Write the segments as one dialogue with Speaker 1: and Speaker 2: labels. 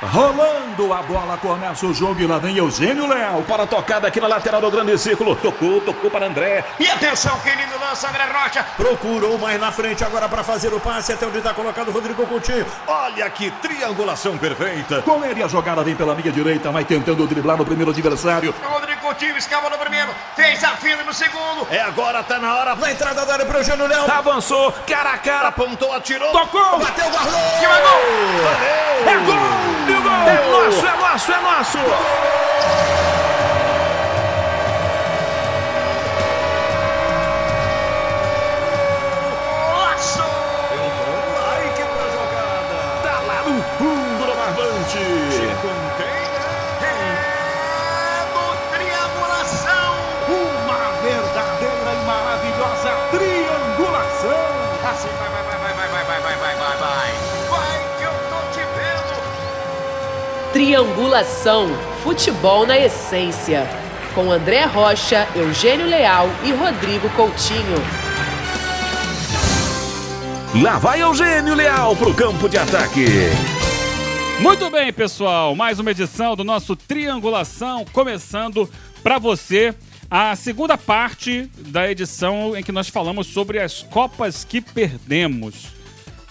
Speaker 1: Rolando a bola, começa o jogo e lá vem Eugênio Leal para a tocada aqui na lateral do grande círculo. Tocou, tocou para André.
Speaker 2: E atenção, que lindo lança, André Rocha.
Speaker 1: Procurou mais na frente agora para fazer o passe até onde está colocado o Rodrigo Coutinho. Olha que triangulação perfeita. Com ele a jogada vem pela minha direita, vai tentando driblar no primeiro adversário.
Speaker 2: Rodrigo Coutinho escava no primeiro, fez a fila no segundo.
Speaker 1: É agora, tá na hora. Na entrada da área para o Eugênio Leal. Avançou, cara a cara, apontou, atirou.
Speaker 2: Tocou,
Speaker 1: bateu, guardou.
Speaker 2: Que é gol!
Speaker 1: Valeu. É gol! É nosso, é nosso, é nosso!
Speaker 2: Nossa! Triangulação
Speaker 3: Futebol na Essência. Com André Rocha, Eugênio Leal e Rodrigo Coutinho.
Speaker 1: Lá vai Eugênio Leal pro campo de ataque.
Speaker 4: Muito bem, pessoal. Mais uma edição do nosso Triangulação começando para você a segunda parte da edição em que nós falamos sobre as Copas que perdemos.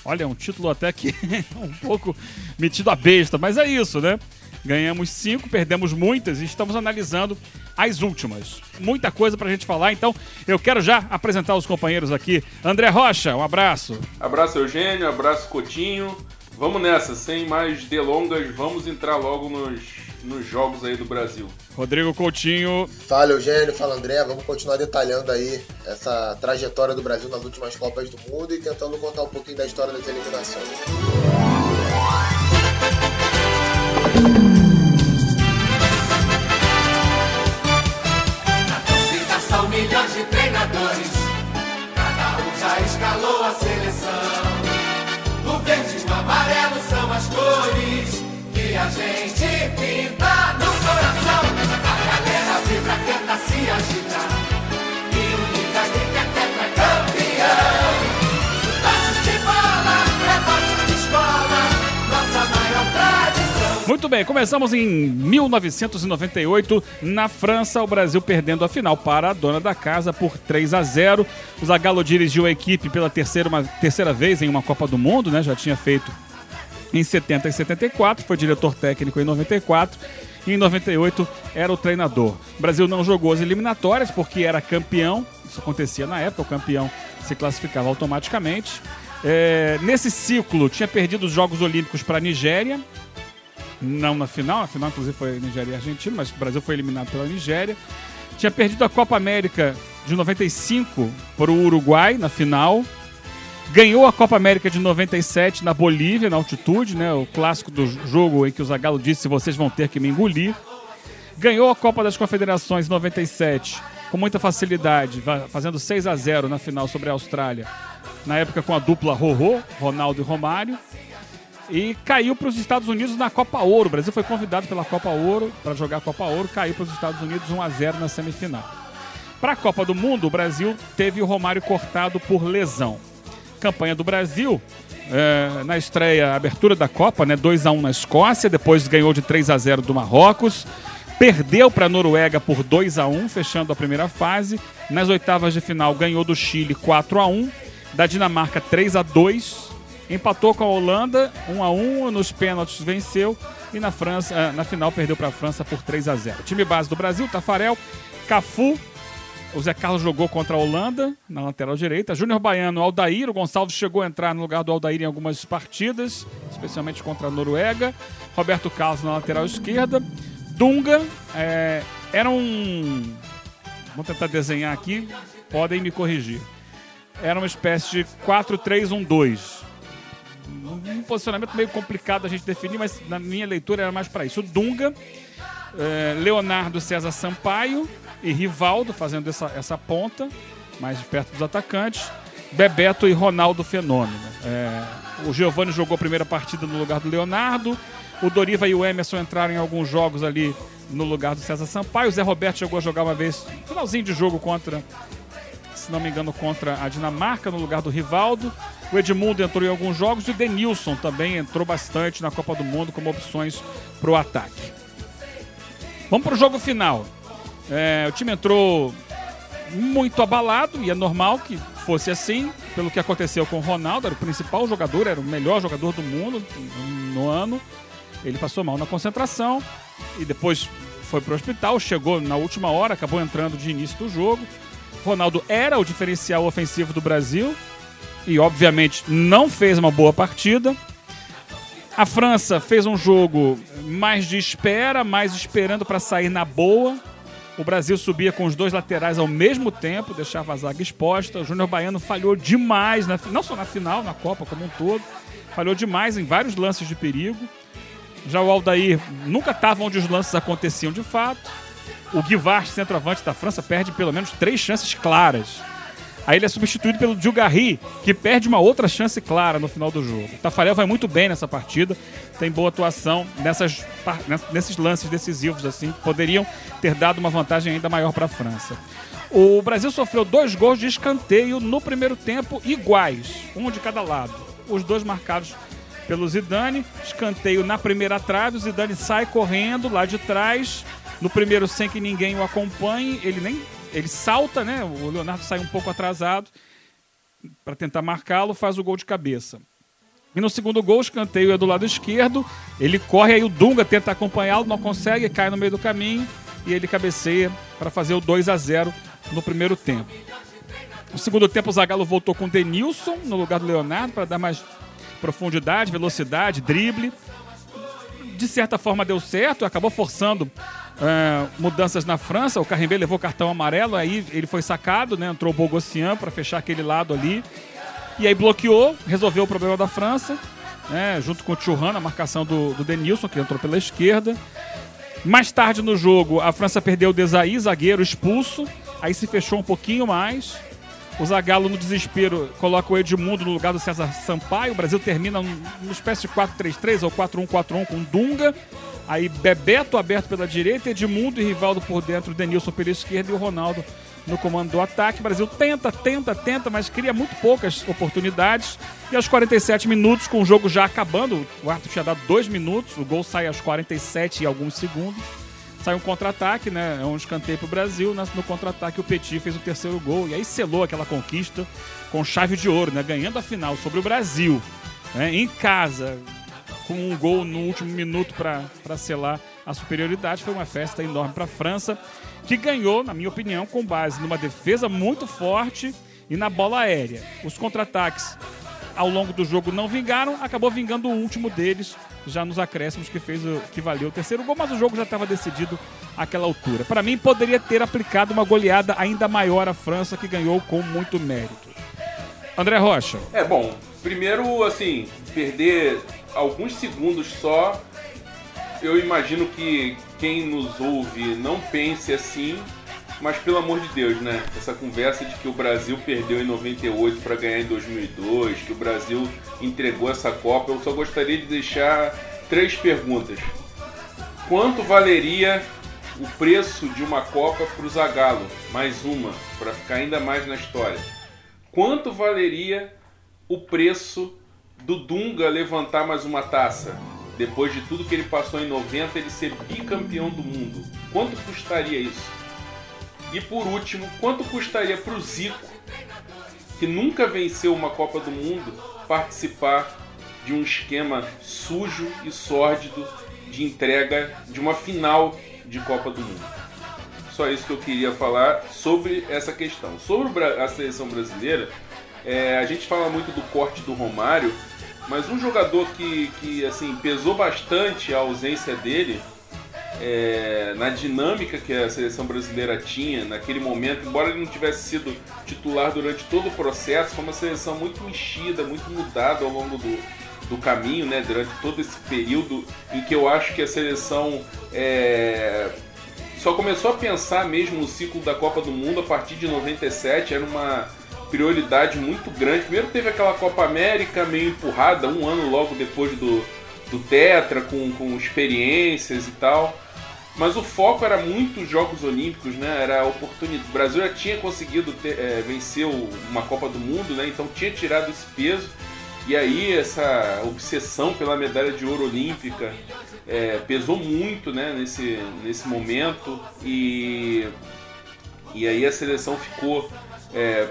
Speaker 4: Olha, um título até que um pouco metido a besta, mas é isso, né? Ganhamos cinco, perdemos muitas e estamos analisando as últimas. Muita coisa pra gente falar, então eu quero já apresentar os companheiros aqui. André Rocha, um abraço.
Speaker 5: Abraço Eugênio, abraço Coutinho. Vamos nessa, sem mais delongas, vamos entrar logo nos, nos jogos aí do Brasil.
Speaker 4: Rodrigo Coutinho,
Speaker 6: Fala Eugênio, fala André, vamos continuar detalhando aí essa trajetória do Brasil nas últimas Copas do Mundo e tentando contar um pouquinho da história das eliminações.
Speaker 7: Gente no coração. A galera vibra, canta, se agita e é campeão. De bola, é nosso de escola, nossa maior tradição.
Speaker 4: Muito bem, começamos em 1998, na França, o Brasil perdendo a final para a dona da casa por 3 a 0. O Zagallo dirigiu a equipe pela terceira, uma, terceira vez em uma Copa do Mundo, né? Já tinha feito em 70 e 74, foi diretor técnico em 94 e em 98 era o treinador. O Brasil não jogou as eliminatórias porque era campeão, isso acontecia na época, o campeão se classificava automaticamente. É, nesse ciclo, tinha perdido os Jogos Olímpicos para a Nigéria, não na final, a final inclusive foi Nigéria e Argentina, mas o Brasil foi eliminado pela Nigéria. Tinha perdido a Copa América de 95 para o Uruguai na final. Ganhou a Copa América de 97 na Bolívia, na altitude, né? O clássico do jogo em que o Zagallo disse: vocês vão ter que me engolir. Ganhou a Copa das Confederações em 97 com muita facilidade, fazendo 6 a 0 na final sobre a Austrália. Na época com a dupla Rorô, Ronaldo e Romário. E caiu para os Estados Unidos na Copa Ouro. O Brasil foi convidado pela Copa Ouro para jogar a Copa Ouro, caiu para os Estados Unidos 1 a 0 na semifinal. Para a Copa do Mundo, o Brasil teve o Romário cortado por lesão. Campanha do Brasil, eh, na estreia, abertura da Copa, né, 2 a 1 na Escócia, depois ganhou de 3 a 0 do Marrocos, perdeu para a Noruega por 2 a 1 fechando a primeira fase. Nas oitavas de final, ganhou do Chile 4 a 1 da Dinamarca 3 a 2 empatou com a Holanda 1 a 1 nos pênaltis venceu e na França, eh, na final perdeu para a França por 3 a 0. Time base do Brasil, Tafarel, Cafu, o Zé Carlos jogou contra a Holanda na lateral direita, Júnior Baiano, Aldair, o Gonçalves chegou a entrar no lugar do Aldair em algumas partidas, especialmente contra a Noruega, Roberto Carlos na lateral esquerda, Dunga, eh, era um Vamos tentar desenhar aqui, podem me corrigir. Era uma espécie de 4-3-1-2 um posicionamento meio complicado a gente definir, mas na minha leitura era mais para isso. O Dunga, eh, Leonardo César Sampaio e Rivaldo fazendo essa, essa ponta, mais perto dos atacantes. Bebeto e Ronaldo Fenômeno. Eh, o Giovanni jogou a primeira partida no lugar do Leonardo. O Doriva e o Emerson entraram em alguns jogos ali no lugar do César Sampaio. O Zé Roberto chegou a jogar uma vez, finalzinho de jogo contra se não me engano, contra a Dinamarca, no lugar do Rivaldo. O Edmundo entrou em alguns jogos e o Denilson também entrou bastante na Copa do Mundo como opções para o ataque. Vamos para o jogo final. É, o time entrou muito abalado e é normal que fosse assim, pelo que aconteceu com o Ronaldo, era o principal jogador, era o melhor jogador do mundo no ano. Ele passou mal na concentração e depois foi para o hospital, chegou na última hora, acabou entrando de início do jogo. Ronaldo era o diferencial ofensivo do Brasil e, obviamente, não fez uma boa partida. A França fez um jogo mais de espera, mais esperando para sair na boa. O Brasil subia com os dois laterais ao mesmo tempo, deixava a zaga exposta. O Júnior Baiano falhou demais, na, não só na final, na Copa como um todo. Falhou demais em vários lances de perigo. Já o Aldair nunca estava onde os lances aconteciam de fato. O Guivard, centroavante da França, perde pelo menos três chances claras. Aí ele é substituído pelo Djougarry, que perde uma outra chance clara no final do jogo. O Tafarel vai muito bem nessa partida, tem boa atuação nessas, nesses lances decisivos, assim, poderiam ter dado uma vantagem ainda maior para a França. O Brasil sofreu dois gols de escanteio no primeiro tempo iguais, um de cada lado. Os dois marcados pelo Zidane, escanteio na primeira trave, o Zidane sai correndo lá de trás, no primeiro sem que ninguém o acompanhe, ele nem ele salta, né? O Leonardo sai um pouco atrasado para tentar marcá-lo, faz o gol de cabeça. E no segundo gol, o escanteio é do lado esquerdo. Ele corre, aí o Dunga tenta acompanhá-lo, não consegue, cai no meio do caminho e ele cabeceia para fazer o 2 a 0 no primeiro tempo. No segundo tempo, o Zagallo voltou com o Denilson no lugar do Leonardo para dar mais profundidade, velocidade, drible. De certa forma deu certo, acabou forçando Uh, mudanças na França, o Carrimbé levou cartão amarelo, aí ele foi sacado, né? Entrou o Bogossian para fechar aquele lado ali. E aí bloqueou, resolveu o problema da França, né? Junto com o Churran, a marcação do, do Denilson, que entrou pela esquerda. Mais tarde no jogo, a França perdeu o Desaí, zagueiro expulso. Aí se fechou um pouquinho mais. O Zagallo, no desespero, coloca o Edmundo no lugar do César Sampaio. O Brasil termina numa espécie de 4-3-3 ou 4-1-4-1 com Dunga. Aí Bebeto aberto pela direita, Edmundo e Rivaldo por dentro, Denilson pela esquerda e o Ronaldo no comando do ataque. O Brasil tenta, tenta, tenta, mas cria muito poucas oportunidades. E aos 47 minutos, com o jogo já acabando, o árbitro tinha dado dois minutos, o gol sai aos 47 e alguns segundos. Sai um contra-ataque, né? É um escanteio pro Brasil. No contra-ataque, o Petit fez o terceiro gol. E aí selou aquela conquista com chave de ouro, né? Ganhando a final sobre o Brasil. Né? Em casa, com um gol no último minuto para selar a superioridade. Foi uma festa enorme para a França, que ganhou, na minha opinião, com base numa defesa muito forte e na bola aérea. Os contra-ataques ao longo do jogo não vingaram, acabou vingando o último deles já nos acréscimos que fez o que valeu o terceiro gol, mas o jogo já estava decidido àquela altura. Para mim poderia ter aplicado uma goleada ainda maior à França que ganhou com muito mérito. André Rocha.
Speaker 5: É bom, primeiro assim, perder alguns segundos só, eu imagino que quem nos ouve não pense assim, mas pelo amor de Deus, né? Essa conversa de que o Brasil perdeu em 98 para ganhar em 2002, que o Brasil entregou essa Copa, eu só gostaria de deixar três perguntas. Quanto valeria o preço de uma Copa para o Zagallo? Mais uma, para ficar ainda mais na história. Quanto valeria o preço do Dunga levantar mais uma taça. Depois de tudo que ele passou em 90, ele ser bicampeão do mundo. Quanto custaria isso? E por último, quanto custaria para o Zico, que nunca venceu uma Copa do Mundo, participar de um esquema sujo e sórdido de entrega de uma final de Copa do Mundo? Só isso que eu queria falar sobre essa questão. Sobre a seleção brasileira, é, a gente fala muito do corte do Romário, mas um jogador que, que assim, pesou bastante a ausência dele é, na dinâmica que a seleção brasileira tinha naquele momento, embora ele não tivesse sido titular durante todo o processo, foi uma seleção muito mexida, muito mudada ao longo do, do caminho, né, durante todo esse período em que eu acho que a seleção é, só começou a pensar mesmo no ciclo da Copa do Mundo a partir de 97, era uma prioridade muito grande. Primeiro teve aquela Copa América meio empurrada, um ano logo depois do, do Tetra, com, com experiências e tal. Mas o foco era muito os Jogos Olímpicos, né? Era a oportunidade. O Brasil já tinha conseguido ter, é, vencer uma Copa do Mundo, né? Então tinha tirado esse peso. E aí essa obsessão pela medalha de ouro olímpica é, pesou muito, né? Nesse, nesse momento. E, e aí a seleção ficou é,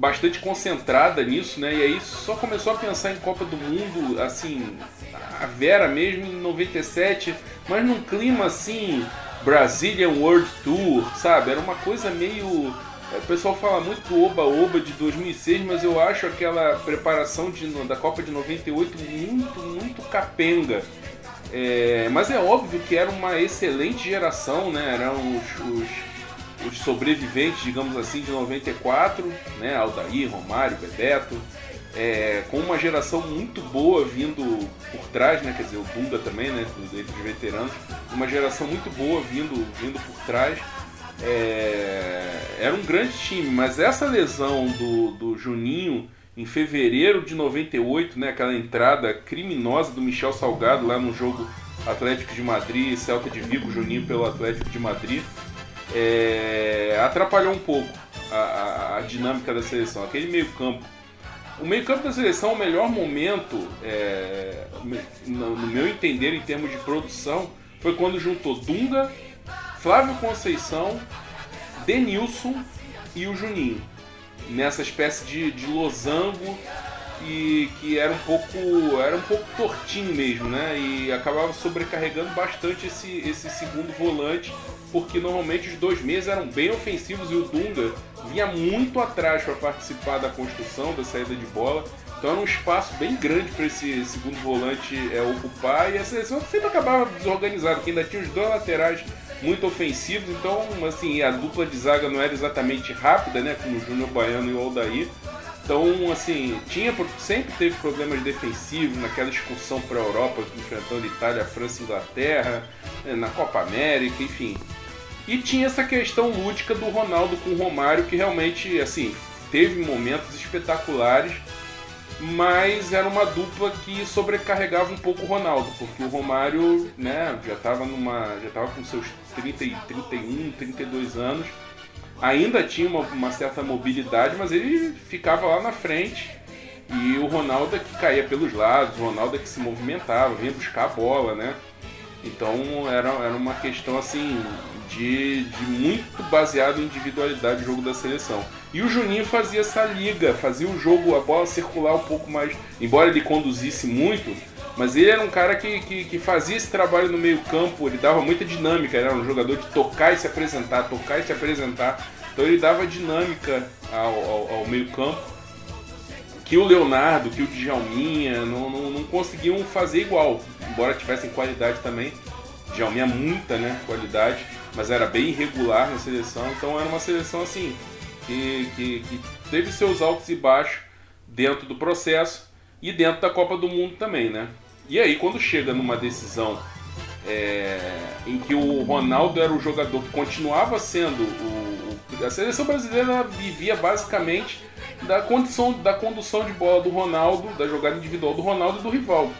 Speaker 5: bastante concentrada nisso, né? E aí só começou a pensar em Copa do Mundo, assim, a Vera mesmo em 97, mas num clima assim, Brazilian World Tour, sabe? Era uma coisa meio. é, O pessoal fala muito Oba-Oba de 2006, mas eu acho aquela preparação de, da Copa de 98 muito, muito capenga. É, mas é óbvio que era uma excelente geração, né? Eram os, os, os sobreviventes, digamos assim, de 94, né? Aldair, Romário, Bebeto, é, com uma geração muito boa vindo por trás, né? Quer dizer, o Dunga também, né? Entre os veteranos, uma geração muito boa vindo, vindo por trás. É, era um grande time, mas essa lesão do, do Juninho em fevereiro de 98, né, aquela entrada criminosa do Michel Salgado lá no jogo Atlético de Madrid, Celta de Vigo, Juninho pelo Atlético de Madrid, é, atrapalhou um pouco a, a- a dinâmica da seleção. Aquele meio campo o meio-campo da seleção, o melhor momento, é, no no meu entender, em termos de produção, foi quando juntou Dunga, Flávio Conceição, Denilson e o Juninho. Nessa espécie de, de losango que, que era um pouco era um pouco tortinho mesmo, né? E acabava sobrecarregando bastante esse, esse segundo volante, porque normalmente os dois meses eram bem ofensivos e o Dunga vinha muito atrás para participar da construção, da saída de bola. Então era um espaço bem grande para esse segundo volante é, ocupar e a seleção sempre acabava desorganizada, porque ainda tinha os dois laterais muito ofensivos, então assim, a dupla de zaga não era exatamente rápida, né? Com o Júnior Baiano e o Aldair. Então, assim, tinha, sempre teve problemas defensivos naquela excursão para a Europa, enfrentando Itália, França e Inglaterra, né, na Copa América, enfim. E tinha essa questão lúdica do Ronaldo com o Romário, que realmente, assim, teve momentos espetaculares, mas era uma dupla que sobrecarregava um pouco o Ronaldo, porque o Romário, né, já estava numa, já com seus 30, e 31, 32 anos, ainda tinha uma, uma certa mobilidade, mas ele ficava lá na frente. E o Ronaldo é que caía pelos lados, o Ronaldo é que se movimentava, vinha buscar a bola, né? Então era, era uma questão assim de, de muito baseado em individualidade do jogo da seleção. E o Juninho fazia essa liga, fazia o jogo, a bola circular um pouco mais. Embora ele conduzisse muito, mas ele era um cara que, que, que fazia esse trabalho no meio-campo, ele dava muita dinâmica, era um jogador de tocar e se apresentar, tocar e se apresentar. Então ele dava dinâmica ao, ao, ao meio-campo que o Leonardo, que o Djalminha não, não, não conseguiam fazer igual, embora tivessem qualidade também. Djalminha muita né, qualidade, mas era bem irregular na seleção, então era uma seleção assim que, que, que teve seus altos e baixos dentro do processo e dentro da Copa do Mundo também, né? E aí quando chega numa decisão é, em que o Ronaldo era o jogador que continuava sendo o, o- a seleção brasileira vivia basicamente da condição da condução de bola do Ronaldo, da jogada individual do Ronaldo e do Rivaldo,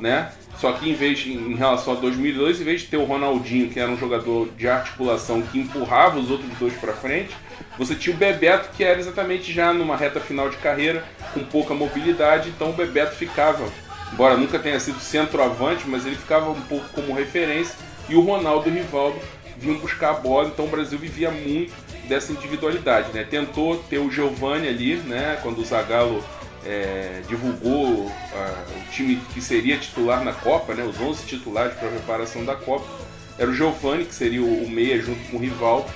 Speaker 5: né? Só que em vez em relação a 2002, em vez de ter o Ronaldinho, que era um jogador de articulação que empurrava os outros dois para frente, você tinha o Bebeto, que era exatamente já numa reta final de carreira, com pouca mobilidade, então o Bebeto ficava, embora nunca tenha sido centroavante, mas ele ficava um pouco como referência, e o Ronaldo e o Rivaldo vinham buscar a bola, então o Brasil vivia muito dessa individualidade, né? Tentou ter o Giovani ali, né, quando o Zagallo é, divulgou ah, o time que seria titular na Copa, né, os 11 titulares para a preparação da Copa, era o Giovani, que seria o, o meia junto com o Rivaldo,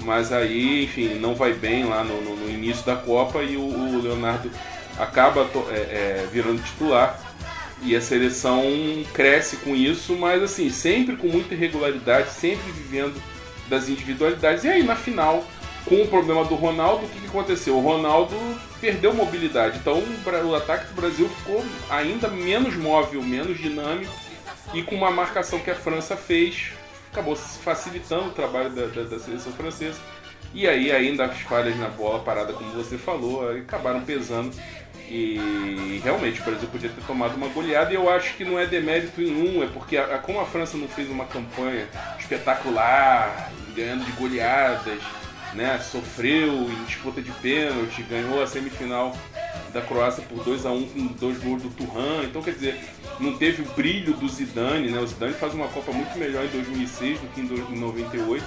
Speaker 5: mas aí, enfim, não vai bem lá no, no- no início da Copa e o, o Leonardo acaba é, é, virando titular e a seleção cresce com isso, mas assim, sempre com muita irregularidade, sempre vivendo das individualidades. E aí na final, com o problema do Ronaldo, o que, aconteceu? O Ronaldo perdeu mobilidade, então o ataque do Brasil ficou ainda menos móvel, menos dinâmico e com uma marcação que a França fez, acabou facilitando o trabalho da, da- da seleção francesa. E aí ainda as falhas na bola parada, como você falou, acabaram pesando. E realmente o Brasil podia ter tomado uma goleada e eu acho que não é demérito nenhum, é porque a, como a França não fez uma campanha espetacular, ganhando de goleadas, né, sofreu em disputa de pênalti, ganhou a semifinal da Croácia por 2 a 1 com dois gols do Turhan. Então, quer dizer, não teve o brilho do Zidane, né? O Zidane faz uma Copa muito melhor em 2006 do que em 98.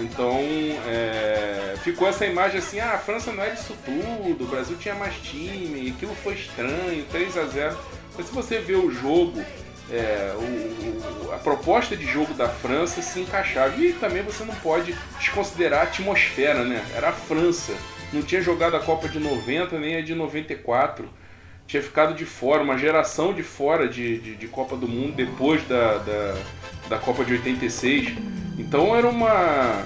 Speaker 5: Então, é, ficou essa imagem assim, ah, a França não era isso tudo, o Brasil tinha mais time, aquilo foi estranho, 3 a 0 Mas se você vê o jogo, é, o, a proposta de jogo da França se encaixava. E também você não pode desconsiderar a atmosfera, né? Era a França. Não tinha jogado a Copa de 90 nem a de 94. Tinha ficado de fora, uma geração de fora de, de, de Copa do Mundo depois da, da, da Copa de 86. Então era uma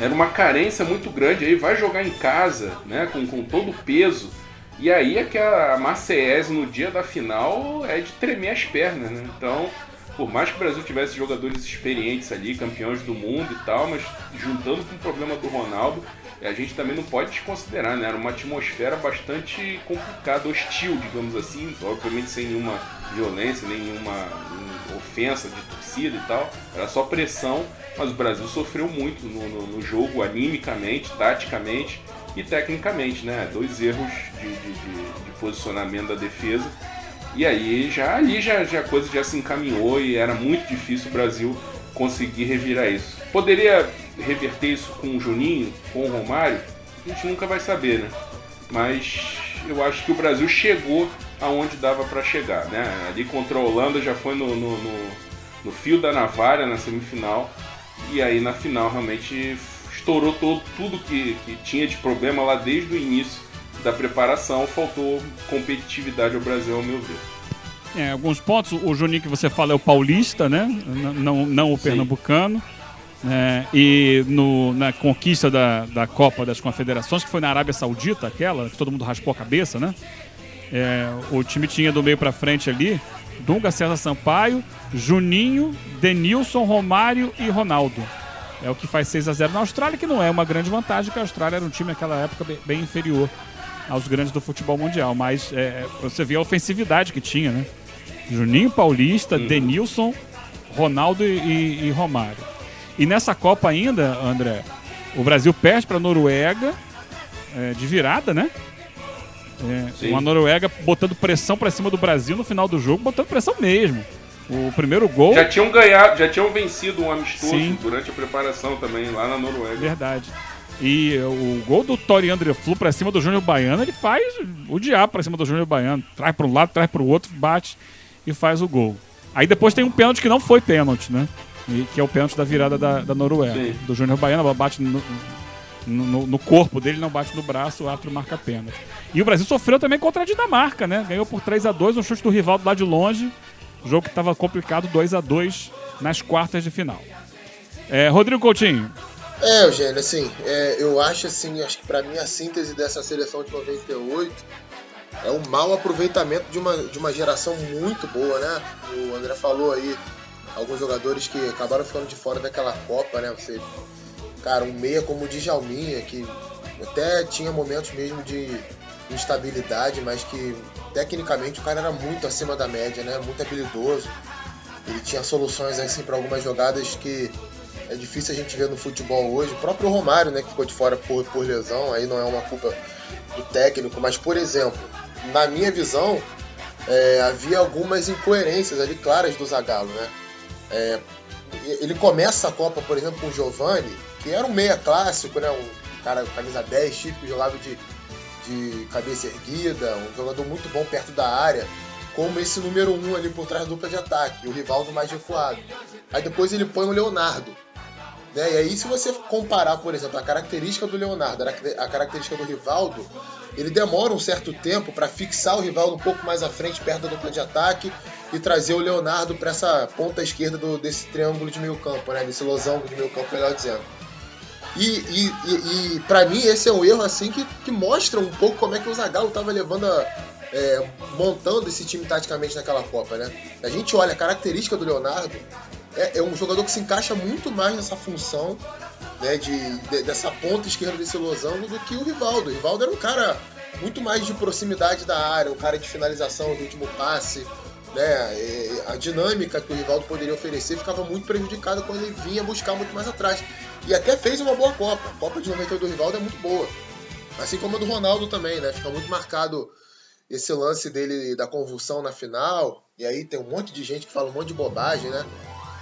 Speaker 5: era uma carência muito grande. Aí vai jogar em casa, né, com, com todo o peso. E aí é que a Marseillaise no dia da final é de tremer as pernas, né? Então, por mais que o Brasil tivesse jogadores experientes ali, campeões do mundo e tal, mas juntando com o problema do Ronaldo, a gente também não pode desconsiderar, né? Era uma atmosfera bastante complicada, hostil, digamos assim, obviamente sem nenhuma violência, nenhuma ofensa de torcida e tal, era só pressão, mas o Brasil sofreu muito no, no, no jogo, animicamente, taticamente e tecnicamente, né? Dois erros de, de, de, de posicionamento da defesa. E aí já ali já, já a coisa já se encaminhou e era muito difícil o Brasil conseguir revirar isso. Poderia reverter isso com o Juninho, com o Romário? A gente nunca vai saber, né? Mas eu acho que o Brasil chegou aonde dava para chegar, né? Ali contra a Holanda já foi no, no, no, no fio da navalha na semifinal e aí na final realmente estourou todo, tudo que, que tinha de problema lá desde o início da preparação, faltou competitividade ao Brasil, ao meu ver.
Speaker 4: É, alguns pontos, o Juninho que você fala é o paulista, né? Não, não o pernambucano. É, e no, na conquista da, da Copa das Confederações, que foi na Arábia Saudita, aquela, que todo mundo raspou a cabeça, né? É, o time tinha do meio para frente ali Dunga César Sampaio, Juninho, Denilson, Romário e Ronaldo. É o que faz 6 a 0 na Austrália, que não é uma grande vantagem, porque a Austrália era um time naquela época bem, bem inferior aos grandes do futebol mundial. Mas é, você vê a ofensividade que tinha, né? Juninho Paulista, uhum. Denilson, Ronaldo e, e, Romário. E nessa Copa ainda, André, o Brasil perde para a Noruega é, de virada, né? É, uma Noruega botando pressão para cima do Brasil no final do jogo, botando pressão mesmo. O primeiro gol.
Speaker 5: Já tinham ganhado, já tinham vencido um amistoso Sim. durante a preparação também, lá na Noruega.
Speaker 4: Verdade. E o gol do Tori André Flu pra cima do Júnior Baiano, ele faz o diabo pra cima do Júnior Baiano. Traz pra um lado, traz pro outro, bate e faz o gol. Aí depois tem um pênalti que não foi pênalti, né? E, que é o pênalti da virada da, da Noruega. Sim. Do Júnior Baiano, bate no, no, no, corpo dele, não bate no braço, o árbitro marca pênalti. E o Brasil sofreu também contra a Dinamarca, né? Ganhou por 3 a 2 um chute do rival lá de longe. Jogo que estava complicado, 2 a 2 nas quartas de final. É, Rodrigo Coutinho.
Speaker 6: É, Eugênio, assim, é, eu acho assim, acho que para mim a síntese dessa seleção de 98 é um mau aproveitamento de uma, de uma geração muito boa, né? O André falou aí, alguns jogadores que acabaram ficando de fora daquela Copa, né? Você, cara, um meia como o Djalminha, que até tinha momentos mesmo de instabilidade, mas que tecnicamente o cara era muito acima da média, né? Muito habilidoso. Ele tinha soluções assim para algumas jogadas que é difícil a gente ver no futebol hoje. O próprio Romário, né, que ficou de fora por, por lesão, aí não é uma culpa do técnico, mas por exemplo, na minha visão, é, havia algumas incoerências ali claras do Zagallo, né? É, ele começa a Copa, por exemplo, com o Giovani, que era um meia clássico, né? Um cara camisa 10, típico, jogava de de cabeça erguida, um jogador muito bom perto da área, como esse número 1 um ali por trás da dupla de ataque, o Rivaldo mais recuado. Aí depois ele põe o Leonardo. Né? E aí, se você comparar, por exemplo, a característica do Leonardo, a característica do Rivaldo, ele demora um certo tempo para fixar o Rivaldo um pouco mais à frente, perto da dupla de ataque, e trazer o Leonardo para essa ponta esquerda do, desse triângulo de meio campo, né? desse losango de meio campo, melhor dizendo. E, e, e, e para mim esse é um erro assim que, que mostra um pouco como é que o Zagallo estava levando a, é, montando esse time taticamente naquela Copa, né? A gente olha a característica do Leonardo, é, é, um jogador que se encaixa muito mais nessa função né, de, de- dessa ponta esquerda desse losango do que o Rivaldo. O Rivaldo era um cara muito mais de proximidade da área, um cara de finalização do último passe. Né, e a dinâmica que o Rivaldo poderia oferecer ficava muito prejudicada quando ele vinha buscar muito mais atrás. E até fez uma boa Copa. A Copa de 98 do Rivaldo é muito boa. Assim como a do Ronaldo também, né? Fica muito marcado esse lance dele da convulsão na final. E aí tem um monte de gente que fala um monte de bobagem, né?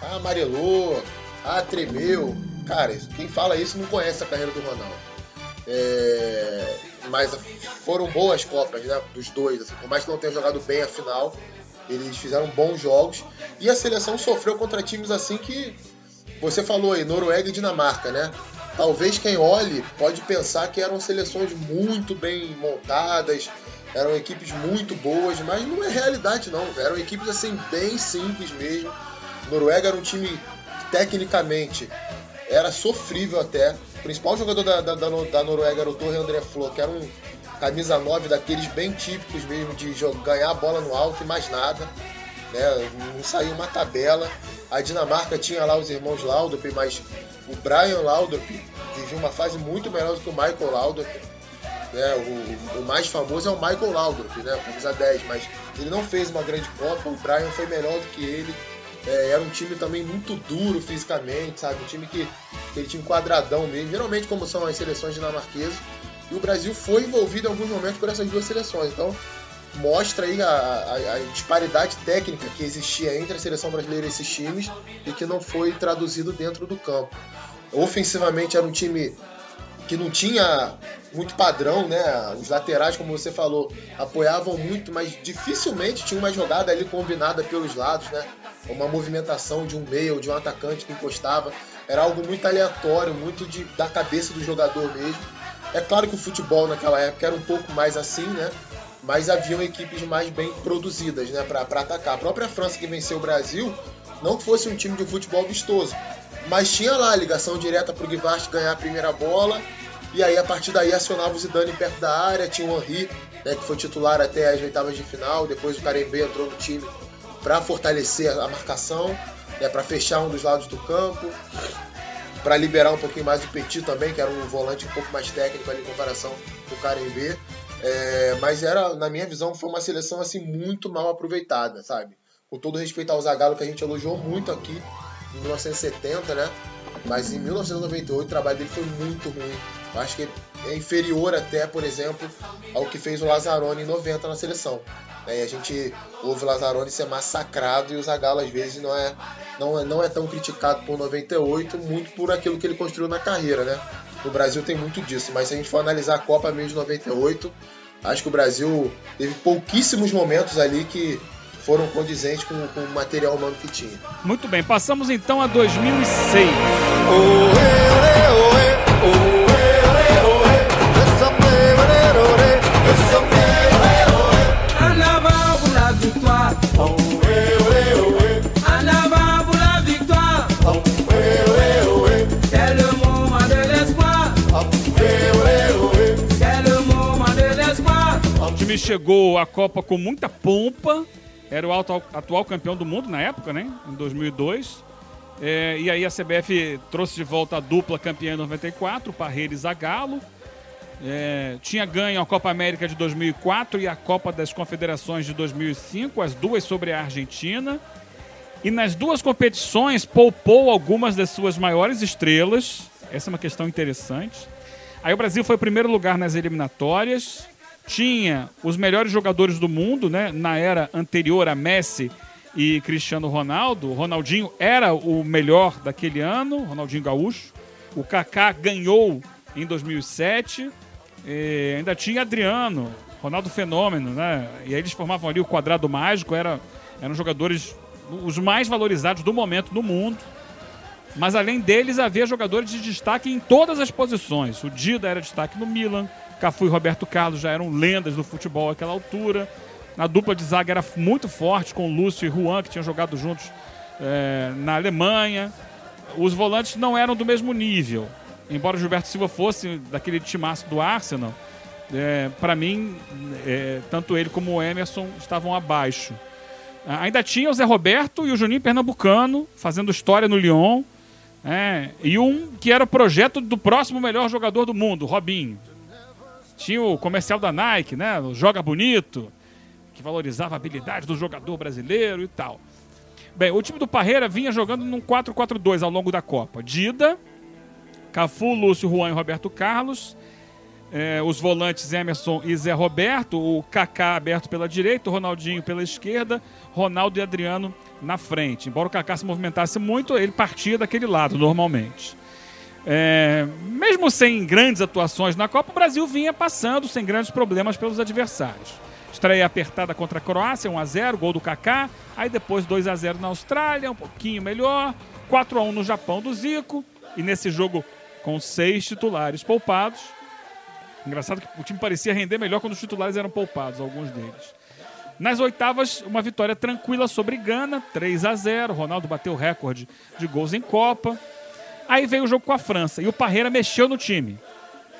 Speaker 6: Ah, amarelou, ah, tremeu. Cara, quem fala isso não conhece a carreira do Ronaldo. É, Mas foram boas Copas, né? Dos dois. Assim, por mais que não tenha jogado bem a final, eles fizeram bons jogos. E a seleção sofreu contra times assim que você falou aí, Noruega e Dinamarca, né? Talvez quem olhe pode pensar que eram seleções muito bem montadas, eram equipes muito boas, mas não é realidade não. Eram equipes assim bem simples mesmo. Noruega era um time tecnicamente era sofrível até. O principal jogador da, da, da Noruega era o Torre André Flo, que era um camisa 9 daqueles bem típicos mesmo de jo- ganhar a bola no alto e mais nada né? Não saiu uma tabela. A Dinamarca tinha lá os irmãos Laudrup, mas o Brian Laudrup vivia uma fase muito melhor do que o Michael Laudrup. Né? O, o mais famoso é o Michael Laudrup, né? camisa 10, mas ele não fez uma grande Copa. O Brian foi melhor do que ele. É, era um time também muito duro fisicamente, sabe? Um time que ele tinha um quadradão mesmo, geralmente como são as seleções dinamarquesas. E o Brasil foi envolvido em alguns momentos por essas duas seleções. Então, mostra aí a, a- a disparidade técnica que existia entre a seleção brasileira e esses times e que não foi traduzido dentro do campo. Ofensivamente era um time que não tinha muito padrão, né? Os laterais, como você falou, apoiavam muito, mas dificilmente tinha uma jogada ali combinada pelos lados, né? Uma movimentação de um meio ou de um atacante que encostava. Era algo muito aleatório, muito de, da cabeça do jogador mesmo. É claro que o futebol naquela época era um pouco mais assim, né? Mas haviam equipes mais bem produzidas, né? Para atacar. A própria França que venceu o Brasil, não fosse um time de futebol vistoso, mas tinha lá a ligação direta para o ganhar a primeira bola. E aí, a partir daí, acionava o Zidane perto da área. Tinha o Henry, né, que foi titular até as oitavas de final. Depois o Carembe entrou no time para fortalecer a marcação, né, para fechar um dos lados do campo, para liberar um pouquinho mais o Petit também, que era um volante um pouco mais técnico ali em comparação com o Carembe. É, mas era, na minha visão, foi uma seleção assim muito mal aproveitada, sabe? Com todo respeito ao Zagallo, que a gente elogiou muito aqui em 1970, né? Mas em 1998 o trabalho dele foi muito ruim. Eu acho que é inferior até, por exemplo, ao que fez o Lazzaroni em 90 na seleção. né? E a gente ouve o Lazzaroni ser massacrado e o Zagallo às vezes não é, não é, não é tão criticado por 98, muito por aquilo que ele construiu na carreira, né? No Brasil tem muito disso, mas se a gente for analisar a Copa mesmo de 98, acho que o Brasil teve pouquíssimos momentos ali que foram condizentes com, com o material humano que tinha.
Speaker 4: Muito bem, passamos então a 2006.
Speaker 7: En
Speaker 4: time chegou à Copa com muita pompa. Era o atual campeão do mundo na época, né? Em 2002. É, e aí a CBF trouxe de volta a dupla campeã em 94, Parreira e Zagallo. É, tinha ganho a Copa América de 2004 e a Copa das Confederações de 2005, as duas sobre a Argentina. E nas duas competições poupou algumas das suas maiores estrelas. Essa é uma questão interessante. Aí o Brasil foi primeiro lugar nas eliminatórias. Tinha os melhores jogadores do mundo, né? Na era anterior a Messi e Cristiano Ronaldo. Ronaldinho era o melhor daquele ano, Ronaldinho Gaúcho. O Kaká ganhou em 2007. Eh, ainda tinha Adriano, Ronaldo Fenômeno, né? E aí eles formavam ali o quadrado mágico, era, eram jogadores os mais valorizados do momento no mundo. Mas além deles, havia jogadores de destaque em todas as posições. O Dida era destaque no Milan, Cafu e Roberto Carlos já eram lendas do futebol àquela altura. A dupla de zaga era muito forte com Lúcio e Juan, que tinham jogado juntos eh, na Alemanha. Os volantes não eram do mesmo nível. Embora o Gilberto Silva fosse daquele timaço do Arsenal, para mim, eh, tanto ele como o Emerson estavam abaixo. Ah, Ainda tinha o Zé Roberto e o Juninho Pernambucano fazendo história no Lyon. É, e um que era o projeto do próximo melhor jogador do mundo, Robinho. Tinha o comercial da Nike, né? O Joga Bonito, que valorizava a habilidade do jogador brasileiro e tal. Bem, o time do Parreira vinha jogando num 4-4-2 ao longo da Copa. Dida, Cafu, Lúcio, Juan e Roberto Carlos. É, os volantes Emerson e Zé Roberto, o Kaká aberto pela direita, o Ronaldinho pela esquerda, Ronaldo e Adriano na frente. Embora o Kaká se movimentasse muito, ele partia daquele lado normalmente. É, mesmo sem grandes atuações na Copa, o Brasil vinha passando sem grandes problemas pelos adversários. Estreia apertada contra a Croácia, 1 a 0 gol do Kaká. Aí depois 2 a 0 na Austrália, um pouquinho melhor. 4 a 1 no Japão do Zico. E nesse jogo com seis titulares poupados. Engraçado que o time parecia render melhor quando os titulares eram poupados, alguns deles. Nas oitavas, uma vitória tranquila sobre Gana, 3 a 0 Ronaldo bateu o recorde de gols em Copa. Aí veio o jogo com a França e o Parreira mexeu no time.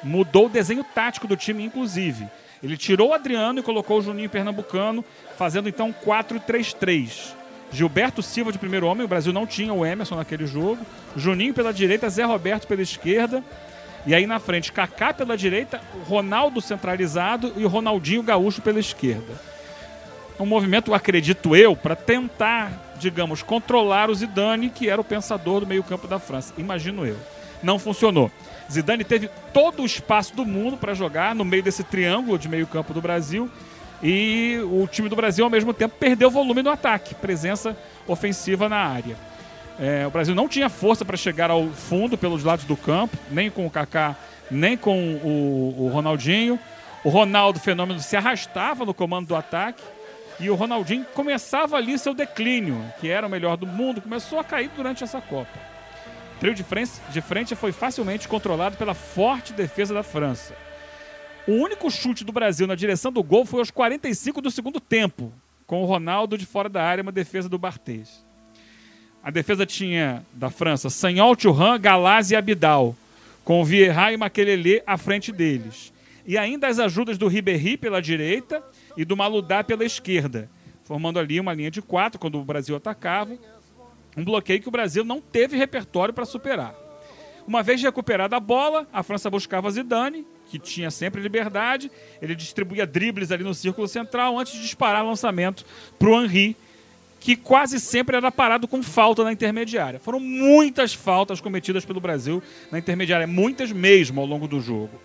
Speaker 4: Mudou o desenho tático do time, inclusive. Ele tirou o Adriano e colocou o Juninho Pernambucano, fazendo então 4-3-3. Gilberto Silva de primeiro homem, o Brasil não tinha o Emerson naquele jogo. Juninho pela direita, Zé Roberto pela esquerda. E aí na frente, Kaká pela direita, Ronaldo centralizado e Ronaldinho Gaúcho pela esquerda. Um movimento, acredito eu, para tentar, digamos, controlar o Zidane, que era o pensador do meio-campo da França. Imagino eu. Não funcionou. Zidane teve todo o espaço do mundo para jogar no meio desse triângulo de meio-campo do Brasil e o time do Brasil, ao mesmo tempo, perdeu volume no ataque, presença ofensiva na área. É, o Brasil não tinha força para chegar ao fundo pelos lados do campo, nem com o Kaká, nem com o, o Ronaldinho. O Ronaldo Fenômeno se arrastava no comando do ataque e o Ronaldinho começava ali seu declínio, que era o melhor do mundo, começou a cair durante essa Copa. O trio de frente, de frente foi facilmente controlado pela forte defesa da França. O único chute do Brasil na direção do gol foi aos 45 do segundo tempo, com o Ronaldo de fora da área, uma defesa do Barthez. A defesa tinha da França Sanhol, Thuram, Galaz e Abidal, com Vieira e Maquelele à frente deles. E ainda as ajudas do Ribéry pela direita e do Maludá pela esquerda, formando ali uma linha de quatro quando o Brasil atacava. Um bloqueio que o Brasil não teve repertório para superar. Uma vez recuperada a bola, a França buscava Zidane, que tinha sempre liberdade. Ele distribuía dribles ali no círculo central antes de disparar lançamento para o Henry, que quase sempre era parado com falta na intermediária. Foram muitas faltas cometidas pelo Brasil na intermediária, muitas mesmo ao longo do jogo.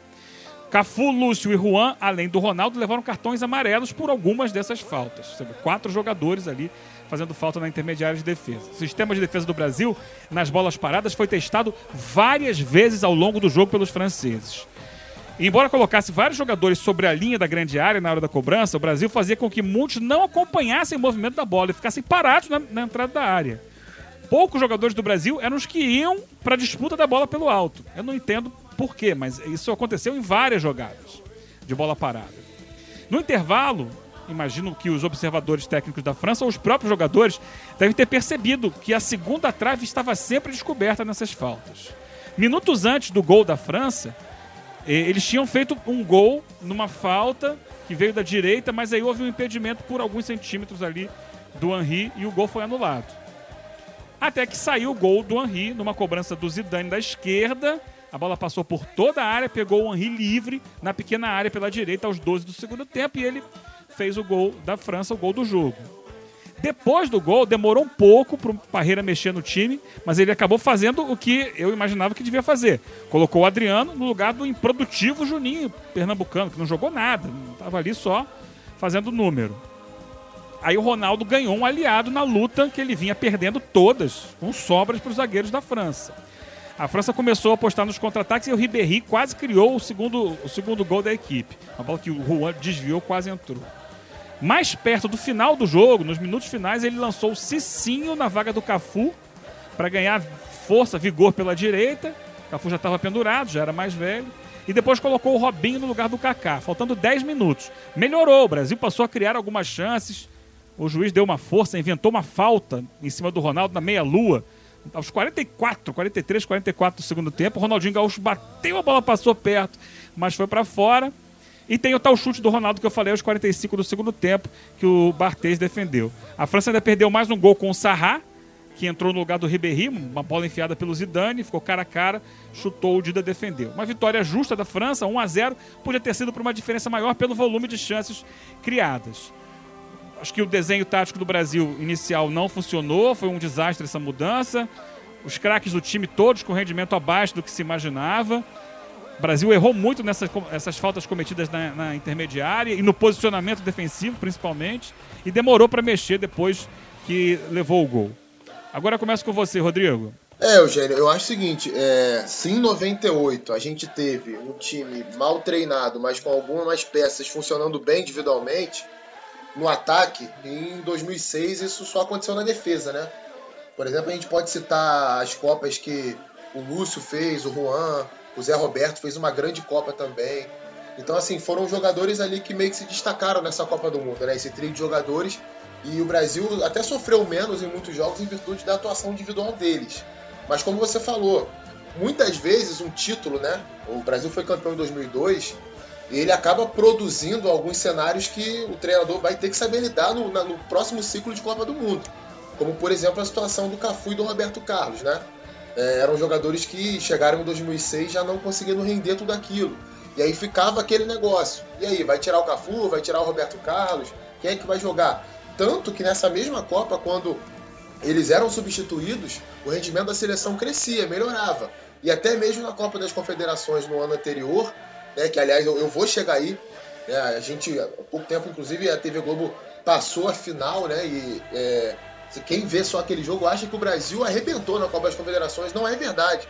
Speaker 4: Cafu, Lúcio e Juan, além do Ronaldo, levaram cartões amarelos por algumas dessas faltas. Quatro jogadores ali fazendo falta na intermediária de defesa. O sistema de defesa do Brasil, nas bolas paradas, foi testado várias vezes ao longo do jogo pelos franceses. E embora colocasse vários jogadores sobre a linha da grande área na hora da cobrança, o Brasil fazia com que muitos não acompanhassem o movimento da bola e ficassem parados na, na entrada da área. Poucos jogadores do Brasil eram os que iam para a disputa da bola pelo alto. Eu não entendo por quê, mas isso aconteceu em várias jogadas de bola parada. No intervalo, imagino que os observadores técnicos da França ou os próprios jogadores devem ter percebido que a segunda trave estava sempre descoberta nessas faltas. Minutos antes do gol da França, eles tinham feito um gol numa falta que veio da direita, mas aí houve um impedimento por alguns centímetros ali do Henry e o gol foi anulado. Até que saiu o gol do Henry numa cobrança do Zidane da esquerda. A bola passou por toda a área, pegou o Henry livre na pequena área pela direita aos 12 do segundo tempo e ele fez o gol da França, o gol do jogo. Depois do gol, demorou um pouco para o Parreira mexer no time, mas ele acabou fazendo o que eu imaginava que devia fazer. Colocou o Adriano no lugar do improdutivo Juninho Pernambucano, que não jogou nada, estava ali só fazendo número. Aí o Ronaldo ganhou um aliado na luta que ele vinha perdendo todas, com sobras para os zagueiros da França. A França começou a apostar nos contra-ataques e o Ribéry quase criou o segundo, o segundo gol da equipe. Uma bola que o Juan desviou, quase entrou. Mais perto do final do jogo, nos minutos finais, ele lançou o Cicinho na vaga do Cafu para ganhar força, vigor pela direita. O Cafu já estava pendurado, já era mais velho. E depois colocou o Robinho no lugar do Kaká, faltando 10 minutos. Melhorou, o Brasil passou a criar algumas chances. O juiz deu uma força, inventou uma falta em cima do Ronaldo na meia-lua. Aos 44, 43, 44 do segundo tempo, o Ronaldinho Gaúcho bateu, a bola passou perto, mas foi para fora. E tem o tal chute do Ronaldo que eu falei aos 45 do segundo tempo, que o Barthez defendeu. A França ainda perdeu mais um gol com o Sarra, que entrou no lugar do Ribéry, uma bola enfiada pelo Zidane, ficou cara a cara, chutou, o Dida defendeu. Uma vitória justa da França, 1 a 0 podia ter sido por uma diferença maior pelo volume de chances criadas. Acho que o desenho tático do Brasil inicial não funcionou, foi um desastre essa mudança. Os craques do time todos com rendimento abaixo do que se imaginava. O Brasil errou muito nessas essas faltas cometidas na, na intermediária e no posicionamento defensivo, principalmente, e demorou para mexer depois que levou o gol. Agora começa com você, Rodrigo.
Speaker 6: É, Eugênio, eu acho o seguinte, é, se em 98 a gente teve um time mal treinado, mas com algumas peças funcionando bem individualmente, no ataque, em 2006 isso só aconteceu na defesa, né? Por exemplo, a gente pode citar as Copas que o Lúcio fez, o Juan, o Zé Roberto fez uma grande Copa também. Então, assim, foram jogadores ali que meio que se destacaram nessa Copa do Mundo, né? Esse trio de jogadores. E o Brasil até sofreu menos em muitos jogos em virtude da atuação individual deles. Mas como você falou, muitas vezes um título, né? O Brasil foi campeão em 2002 e ele acaba produzindo alguns cenários que o treinador vai ter que saber lidar no, na, no próximo ciclo de Copa do Mundo. Como, por exemplo, a situação do Cafu e do Roberto Carlos, né? É, eram jogadores que chegaram em 2006 já não conseguindo render tudo aquilo. E aí ficava aquele negócio. E aí, vai tirar o Cafu, vai tirar o Roberto Carlos? Quem é que vai jogar? Tanto que nessa mesma Copa, quando eles eram substituídos, o rendimento da seleção crescia, melhorava. E até mesmo na Copa das Confederações no ano anterior, né, que aliás eu, eu vou chegar aí, né, a gente, há pouco tempo, inclusive, a TV Globo passou a final, né, e é, quem vê só aquele jogo acha que o Brasil arrebentou na Copa das Confederações. Não é verdade.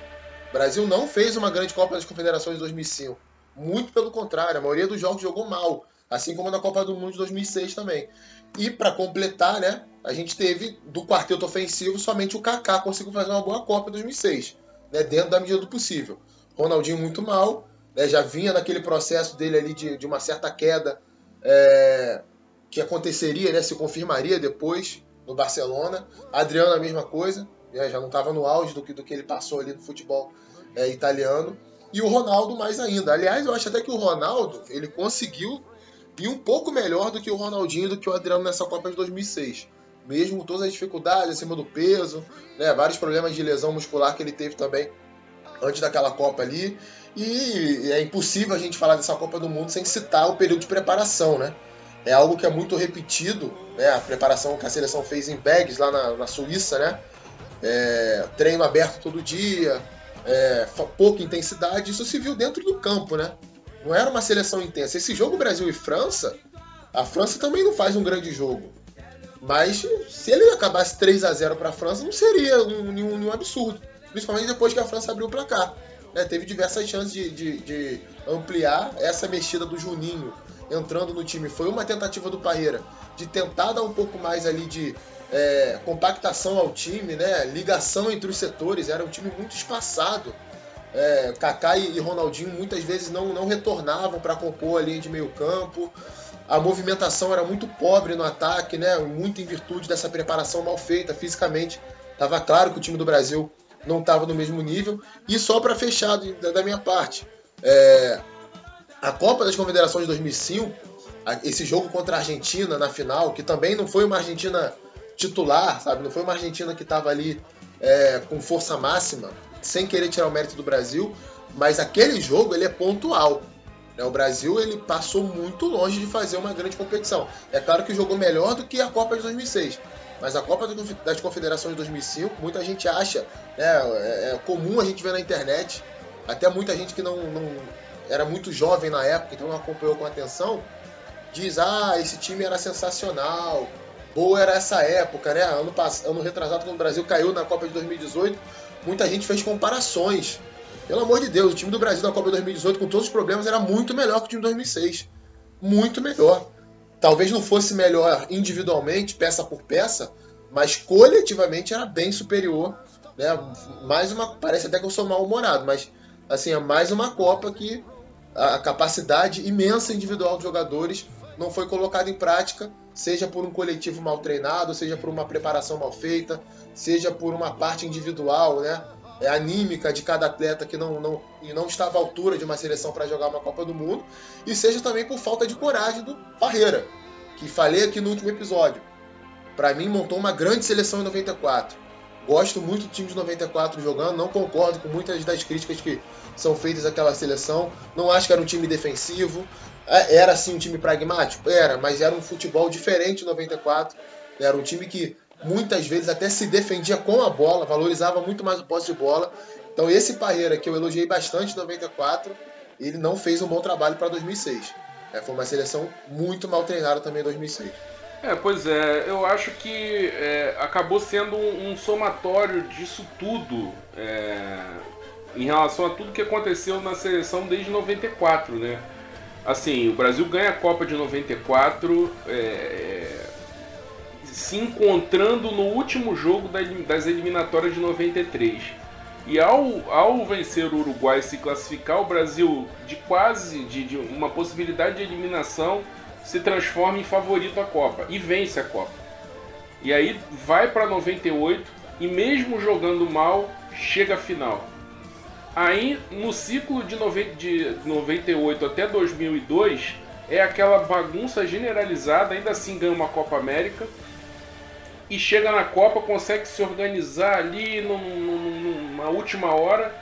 Speaker 6: O Brasil não fez uma grande Copa das Confederações de 2005. Muito pelo contrário, a maioria dos jogos jogou mal. Assim como na Copa do Mundo de 2006 também. E para completar, né, a gente teve do quarteto ofensivo somente o Kaká conseguiu fazer uma boa Copa em 2006, né, dentro da medida do possível. Ronaldinho muito mal, né, já vinha naquele processo dele ali de, de uma certa queda é, que aconteceria, né, se confirmaria depois no Barcelona. Adriano a mesma coisa, né, já não estava no auge do que, do que ele passou ali no futebol é, italiano. E o Ronaldo mais ainda. Aliás, eu acho até que o Ronaldo ele conseguiu e um pouco melhor do que o Ronaldinho do que o Adriano nessa Copa de 2006. Mesmo todas as dificuldades acima do peso, né, vários problemas de lesão muscular que ele teve também antes daquela Copa ali. E é impossível a gente falar dessa Copa do Mundo sem citar o período de preparação, né? É algo que é muito repetido, né? A preparação que a seleção fez em Bags, lá na, na Suíça, né? É, treino aberto todo dia, é, pouca intensidade, isso se viu dentro do campo, né? Não era uma seleção intensa. Esse jogo Brasil e França, a França também não faz um grande jogo. Mas se ele acabasse 3 a 0 para a França, não seria um, nenhum, nenhum, absurdo. Principalmente depois que a França abriu o placar. É, teve diversas chances de, de, de, ampliar essa mexida do Juninho entrando no time. Foi uma tentativa do Parreira de tentar dar um pouco mais ali de é, compactação ao time, né? ligação entre os setores. Era um time muito espaçado é, Kaká e Ronaldinho muitas vezes não, não retornavam para compor a linha de meio campo. A movimentação era muito pobre no ataque, né? muito em virtude dessa preparação mal feita fisicamente. Estava claro que o time do Brasil não estava no mesmo nível. E só para fechar da minha parte, é, a Copa das Confederações de 2005, esse jogo contra a Argentina na final, que também não foi uma Argentina titular, sabe? Não foi uma Argentina que estava ali é, com força máxima sem querer tirar o mérito do Brasil, mas aquele jogo ele é pontual. Né? O Brasil ele passou muito longe de fazer uma grande competição. É claro que jogou melhor do que a Copa de 2006, mas a Copa das Confederações de 2005, muita gente acha, né, é, é comum a gente ver na internet, até muita gente que não, não era muito jovem na época, então não acompanhou com atenção, diz: ah, esse time era sensacional, boa era essa época, né? Ano, ano retrasado, quando o Brasil caiu na Copa de 2018, muita gente fez comparações. Pelo amor de Deus, o time do Brasil na Copa 2018, com todos os problemas, era muito melhor que o time de 2006. Muito melhor. Talvez não fosse melhor individualmente, peça por peça, mas coletivamente era bem superior. Né? Mais uma. Parece até que eu sou mal-humorado, mas assim, é mais uma Copa que a capacidade imensa individual dos jogadores não foi colocada em prática, seja por um coletivo mal treinado, seja por uma preparação mal feita, seja por uma parte individual, né? É, anímica de cada atleta que não, não, e não estava à altura de uma seleção para jogar uma Copa do Mundo, e seja também por falta de coragem do Parreira, que falei aqui no último episódio. Para mim, montou uma grande seleção em 94, Gosto muito do time de 94 jogando, não concordo com muitas das críticas que são feitas àquela seleção. Não acho que era um time defensivo. É, era sim um time pragmático? Era, mas era um futebol diferente de 94. Era um time que muitas vezes até se defendia com a bola, valorizava muito mais o posse de bola. Então esse Parreira, que eu elogiei bastante em 94, ele não fez um bom trabalho para 2006. É, foi uma seleção muito mal treinada também em 2006.
Speaker 5: É, pois é, eu acho que é, acabou sendo um, um, somatório disso tudo é, em relação a tudo que aconteceu na seleção desde 94, né? Assim, o Brasil ganha a Copa de 94 é, se encontrando no último jogo das eliminatórias de 93. E ao, ao vencer o Uruguai e se classificar, o Brasil, de quase de, de uma possibilidade de eliminação, se transforma em favorito à Copa e vence a Copa. E aí vai para 98 e mesmo jogando mal, chega à final. Aí no ciclo de, de 98 até 2002 é aquela bagunça generalizada, ainda assim ganha uma Copa América e chega na Copa, consegue se organizar ali num, num, numa última hora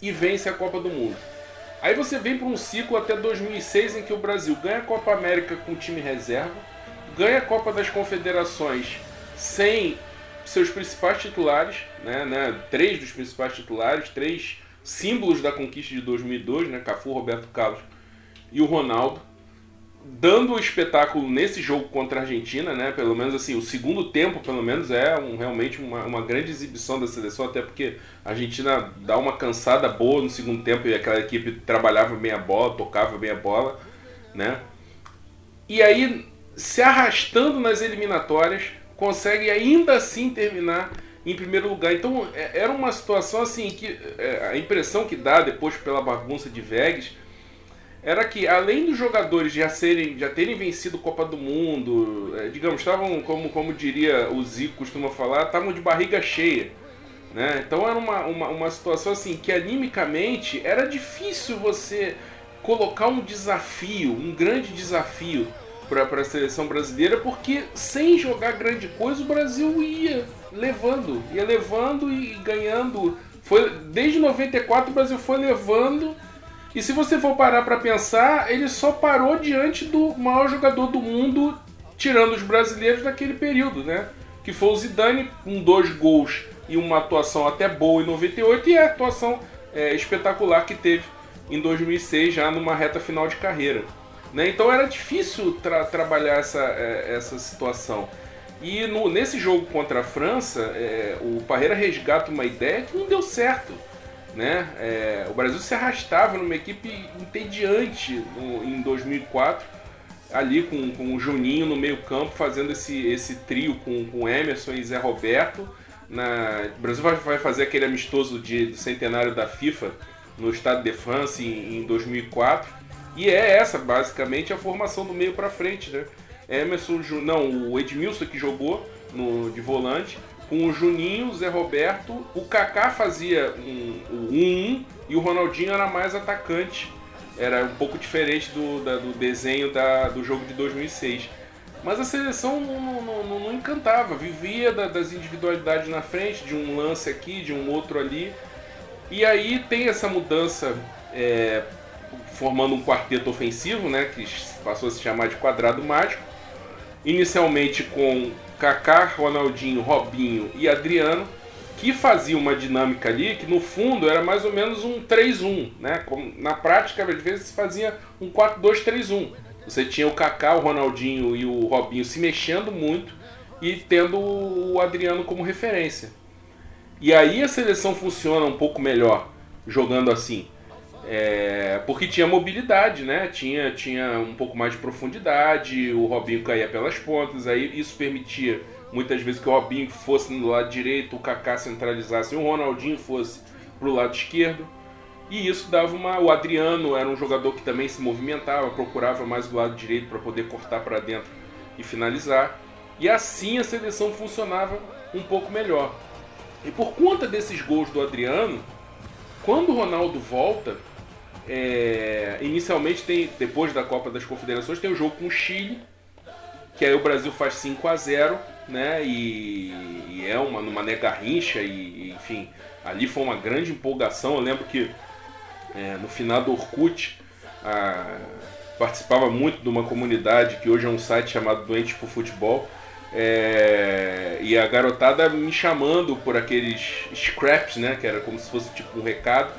Speaker 5: e vence a Copa do Mundo. Aí você vem para um ciclo até 2006 em que o Brasil ganha a Copa América com time reserva, ganha a Copa das Confederações sem seus principais titulares, né, né, três dos principais titulares, três símbolos da conquista de 2002, né, Cafu, Roberto Carlos e o Ronaldo dando o espetáculo nesse jogo contra a Argentina, né? Pelo menos assim, o segundo tempo, pelo menos, é um, realmente uma, uma grande exibição da seleção, até porque a Argentina dá uma cansada boa no segundo tempo e aquela equipe trabalhava bem a bola, tocava bem a bola, né? E aí, se arrastando nas eliminatórias, consegue ainda assim terminar em primeiro lugar. Então, é, era uma situação assim que é, a impressão que dá depois pela bagunça de Vegas era que além dos jogadores já serem já terem vencido Copa do Mundo, é, digamos, estavam como como diria o Zico costuma falar, estavam de barriga cheia, né? Então era uma, uma, uma situação assim que animicamente era difícil você colocar um desafio, um grande desafio para a seleção brasileira, porque sem jogar grande coisa o Brasil ia levando, ia levando e ganhando. Foi desde 94 o Brasil foi levando e se você for parar para pensar, ele só parou diante do maior jogador do mundo, tirando os brasileiros daquele período, né? Que foi o Zidane, com dois gols e uma atuação até boa em 98 e a atuação é, espetacular que teve em 2006, já numa reta final de carreira. Né? Então era difícil tra trabalhar essa, é, essa situação. E no, nesse jogo contra a França, é, o Parreira resgata uma ideia que não deu certo né? É, o Brasil se arrastava numa equipe entediante no, em 2004, ali com, com o Juninho no meio campo, fazendo esse, esse trio com, com Emerson e Zé Roberto. Na, o Brasil vai, vai fazer aquele amistoso de, do centenário da FIFA no Estado de France em, em 2004. E é essa, basicamente, a formação do meio para frente, né? Emerson, não, o Edmilson que jogou no, de volante, com o Juninho, o Zé Roberto, o Kaká fazia um, um 1 e o Ronaldinho era mais atacante. Era um pouco diferente do, da, do desenho da, do jogo de 2006. Mas a seleção não, não, não, não encantava, vivia da, das individualidades na frente, de um lance aqui, de um outro ali. E aí tem essa mudança é, formando um quarteto ofensivo, né, que passou a se chamar de quadrado mágico. Inicialmente com Kaká, Ronaldinho, Robinho e Adriano, que fazia uma dinâmica ali que no fundo era mais ou menos um 3-1, né? Como, na prática, às vezes fazia um 4-2-3-1. Você tinha o Kaká, o Ronaldinho e o Robinho se mexendo muito e tendo o Adriano como referência. E aí a seleção funciona um pouco melhor jogando assim. É, porque tinha mobilidade, né? Tinha, tinha um pouco mais de profundidade, o Robinho caía pelas pontas, aí isso permitia muitas vezes que o Robinho fosse no lado direito, o Kaká centralizasse e o Ronaldinho fosse pro lado esquerdo. E isso dava uma. O Adriano era um jogador que também se movimentava, procurava mais do lado direito para poder cortar para dentro e finalizar. E assim a seleção funcionava um pouco melhor. E por conta desses gols do Adriano, quando o Ronaldo volta, é, inicialmente tem, depois da Copa das Confederações, tem o jogo com o Chile, que aí o Brasil faz 5 a 0 né? E, e é uma numa Mané Garrincha e, enfim, ali foi uma grande empolgação. Eu lembro que é, no final do Orkut a, participava muito de uma comunidade que hoje é um site chamado Doente por Futebol. É, e a garotada me chamando por aqueles scraps, né? Que era como se fosse tipo um recado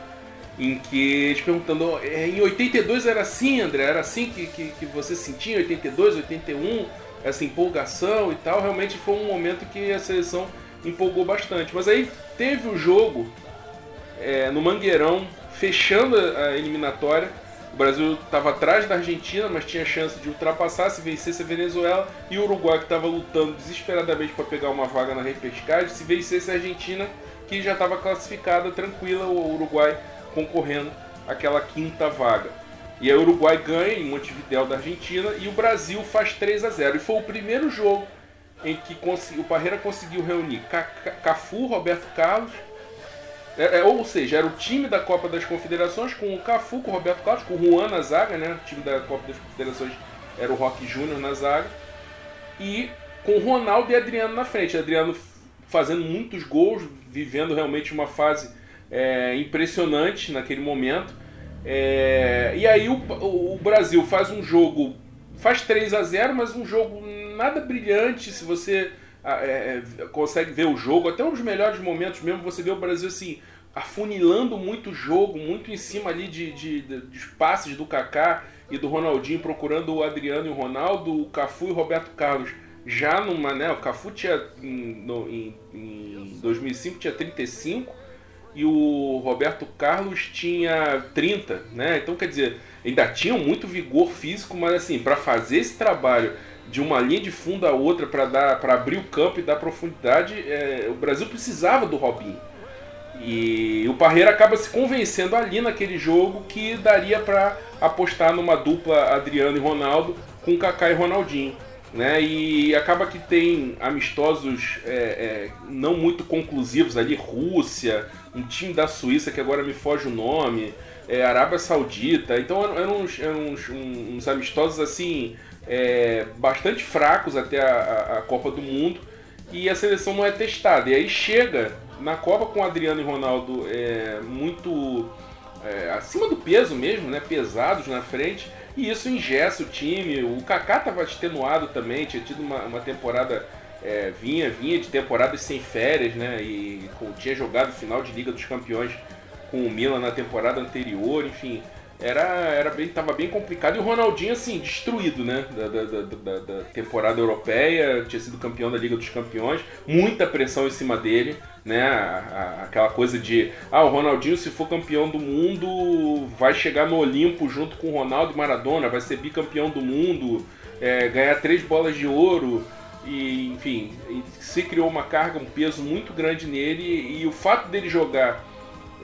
Speaker 5: em que eles perguntando, é, em 82 era assim, André? Era assim que, que, que você sentia em 82, 81, essa empolgação e tal? Realmente foi um momento que a seleção empolgou bastante. Mas aí teve o jogo é, no Mangueirão, fechando a eliminatória. O Brasil estava atrás da Argentina, mas tinha chance de ultrapassar se vencesse a Venezuela. E o Uruguai, que estava lutando desesperadamente para pegar uma vaga na repescagem, se vencesse a Argentina, que já estava classificada tranquila, o Uruguai concorrendo àquela quinta vaga. E aí o Uruguai ganha em Montevideo da Argentina e o Brasil faz 3 a 0 E foi o primeiro jogo em que o Parreira conseguiu reunir Cafu, Roberto Carlos, é, é, ou seja, era o time da Copa das Confederações com o Cafu, com o Roberto Carlos, com o Juan na zaga, né? O time da Copa das Confederações era o Rock Júnior na zaga. E com o Ronaldo e Adriano na frente. Adriano fazendo muitos gols, vivendo realmente uma fase é, impressionante naquele momento. É, e aí o, o, Brasil faz um jogo, faz 3 a 0 mas um jogo nada brilhante. Se você é, consegue ver o jogo, até dos melhores momentos mesmo, você vê o Brasil assim, afunilando muito o jogo, muito em cima ali de, de, de, de passes do Kaká e do Ronaldinho, procurando o Adriano e o Ronaldo, o Cafu e o Roberto Carlos. Já numa, né, o Cafu tinha em, no, em, em 2005 tinha 35 e o Roberto Carlos tinha 30, né? Então quer dizer, ainda tinham muito vigor físico, mas assim, para fazer esse trabalho de uma linha de fundo a outra para dar para abrir o campo e dar profundidade, é, o Brasil precisava do Robinho. E o Parreira acaba se convencendo ali naquele jogo que daria para apostar numa dupla Adriano e Ronaldo com Kaká e Ronaldinho. Né? E acaba que tem amistosos é, é, não muito conclusivos ali, Rússia, um time da Suíça que agora me foge o nome, é, Arábia Saudita. Então eram uns, eram uns, uns amistosos assim é, bastante fracos até a, a, Copa do Mundo e a seleção não é testada. E aí chega na Copa com Adriano e Ronaldo é, muito é, acima do peso mesmo, né? pesados na frente. E isso ingessa o time. O Kaká estava extenuado também, tinha tido uma, uma temporada. É, vinha, vinha de temporadas sem férias, né? E tinha jogado final de Liga dos Campeões com o Milan na temporada anterior, enfim era, era bem, tava bem complicado. E o Ronaldinho, assim, destruído, né? Da, da, da, da, temporada europeia, tinha sido campeão da Liga dos Campeões, muita pressão em cima dele, né? Aquela coisa de, ah, o Ronaldinho, se for campeão do mundo, vai chegar no Olimpo junto com o Ronaldo e Maradona, vai ser bicampeão do mundo, é, ganhar três bolas de ouro. E, enfim, se criou uma carga, um peso muito grande nele, e o fato dele jogar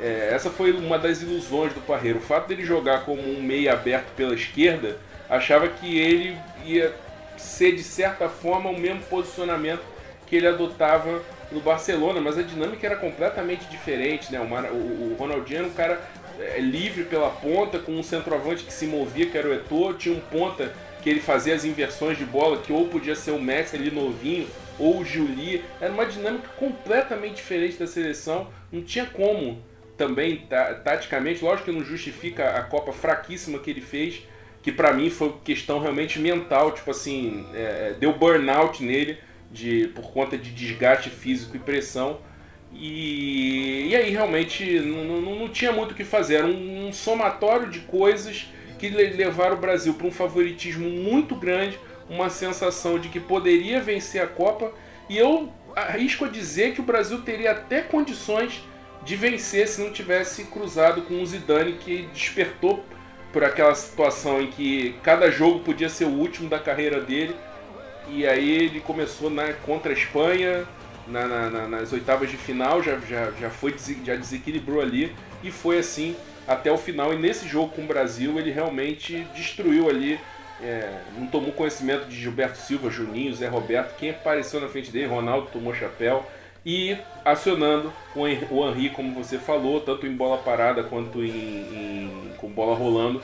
Speaker 5: é, essa foi uma das ilusões do Parreiro. O fato dele jogar como um meia aberto pela esquerda, achava que ele ia ser de certa forma o mesmo posicionamento que ele adotava no Barcelona, mas a dinâmica era completamente diferente, né? O, Mar... o Ronaldinho era um cara é, livre pela ponta, com um centroavante que se movia, que era o Eto'o, tinha um ponta que ele fazia as inversões de bola, que ou podia ser o Messi ali novinho, ou o Juli. Era uma dinâmica completamente diferente da seleção, não tinha como também taticamente, lógico que não justifica a Copa fraquíssima que ele fez, que para mim foi questão realmente mental, tipo assim, é, é, deu burnout nele de, por conta de desgaste físico e pressão. E, e aí realmente não, não, não tinha muito o que fazer, era um, um somatório de coisas que levaram o Brasil para um favoritismo muito grande, uma sensação de que poderia vencer a Copa, e eu arrisco a dizer que o Brasil teria até condições de vencer se não tivesse cruzado com o Zidane que despertou por aquela situação em que cada jogo podia ser o último da carreira dele. E aí ele começou na, contra a Espanha na, na, nas oitavas de final já, já, já foi já desequilibrou ali e foi assim até o final. E nesse jogo com o Brasil ele realmente destruiu ali é, não tomou conhecimento de Gilberto Silva, Juninho, Zé Roberto, quem apareceu na frente dele, Ronaldo tomou chapéu e acionando o Henry, como você falou, tanto em bola parada quanto em, em com bola rolando.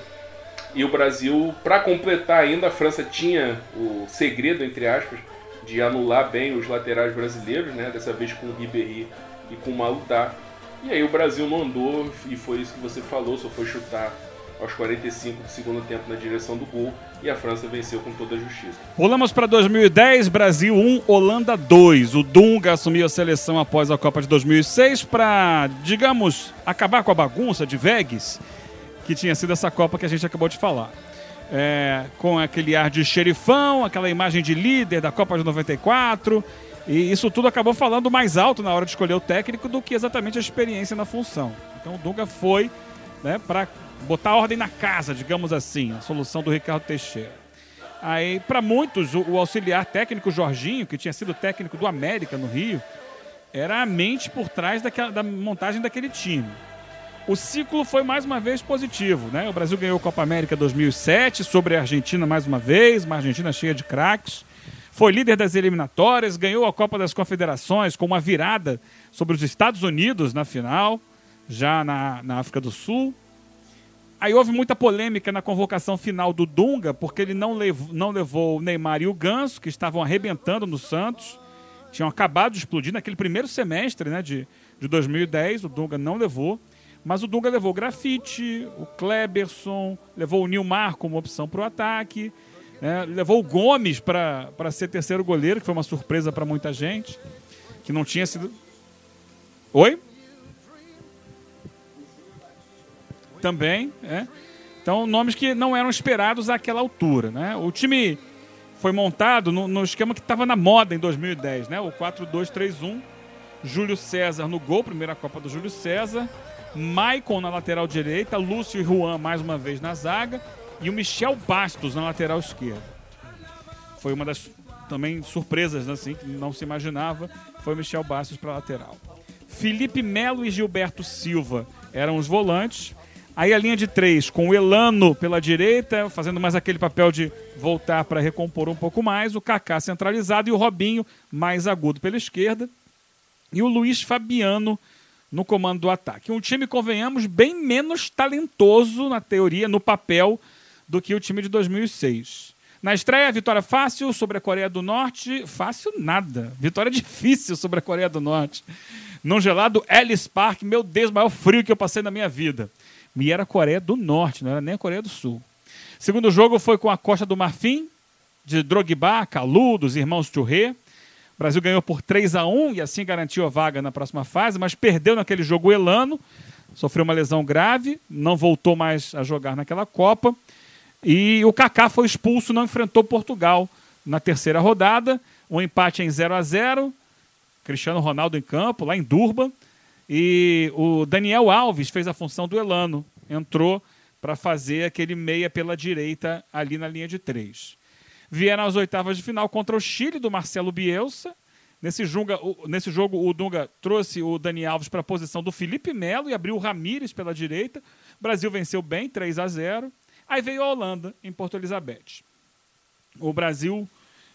Speaker 5: E o Brasil, para completar ainda, a França tinha o segredo, entre aspas, de anular bem os laterais brasileiros, né? Dessa vez com o Ribéry e com o Malutá. E aí o Brasil não andou e foi isso que você falou, só foi chutar aos 45 do segundo tempo na direção do gol e a França venceu com toda a justiça.
Speaker 4: Pulamos para 2010, Brasil 1, Holanda 2. O Dunga assumiu a seleção após a Copa de 2006 para, digamos, acabar com a bagunça de Vegas, que tinha sido essa Copa que a gente acabou de falar. É, com aquele ar de xerifão, aquela imagem de líder da Copa de 94. E isso tudo acabou falando mais alto na hora de escolher o técnico do que exatamente a experiência na função. Então o Dunga foi né, para botar ordem na casa, digamos assim, a solução do Ricardo Teixeira. Aí, para muitos, o, o, auxiliar técnico Jorginho, que tinha sido técnico do América no Rio, era a mente por trás daquela, da montagem daquele time. O ciclo foi mais uma vez positivo, né? O Brasil ganhou a Copa América 2007 sobre a Argentina mais uma vez, uma Argentina cheia de craques. Foi líder das eliminatórias, ganhou a Copa das Confederações com uma virada sobre os Estados Unidos na final, já na, na África do Sul. Aí houve muita polêmica na convocação final do Dunga, porque ele não levou, não levou o Neymar e o Ganso, que estavam arrebentando no Santos. Tinham acabado de explodir naquele primeiro semestre né, de, de 2010. O Dunga não levou. Mas o Dunga levou o Grafite, o Kleberson, levou o Nilmar como opção para o ataque. Né, levou o Gomes para ser terceiro goleiro, que foi uma surpresa para muita gente. Que não tinha sido. Oi? Também. É. Então, nomes que não eram esperados àquela altura. Né? O time foi montado no, no esquema que estava na moda em 2010, né? o 4-2-3-1. Júlio César no gol, primeira Copa do Júlio César. Maicon na lateral direita, Lúcio e Juan mais uma vez na zaga e o Michel Bastos na lateral esquerda. Foi uma das também surpresas assim que não se imaginava, foi o Michel Bastos para lateral. Felipe Melo e Gilberto Silva eram os volantes. Aí a linha de três com o Elano pela direita, fazendo mais aquele papel de voltar para recompor um pouco mais. O Kaká centralizado e o Robinho mais agudo pela esquerda. E o Luiz Fabiano no comando do ataque. Um time, convenhamos, bem menos talentoso na teoria, no papel, do que o time de 2006. Na estreia, vitória fácil sobre a Coreia do Norte. Fácil nada. Vitória difícil sobre a Coreia do Norte. Num gelado Ellis Park, meu Deus, maior frio que eu passei na minha vida. E era a Coreia do Norte, não era nem a Coreia do Sul. Segundo jogo foi com a Costa do Marfim, de Drogba, Calu, dos irmãos Touré. O Brasil ganhou por 3 a 1 e assim garantiu a vaga na próxima fase, mas perdeu naquele jogo o Elano, sofreu uma lesão grave, não voltou mais a jogar naquela Copa. E o Kaká foi expulso, não enfrentou Portugal na terceira rodada. Um empate em 0 a 0 Cristiano Ronaldo em campo, lá em Durban. E o Daniel Alves fez a função do Elano, entrou para fazer aquele meia pela direita ali na linha de três. Vieram às oitavas de final contra o Chile do Marcelo Bielsa. Nesse, junga, nesse jogo, o Dunga trouxe o Dani Alves para a posição do Felipe Melo e abriu o Ramires pela direita. O Brasil venceu bem, 3 a 0. Aí veio a Holanda, em Porto Elizabeth. O Brasil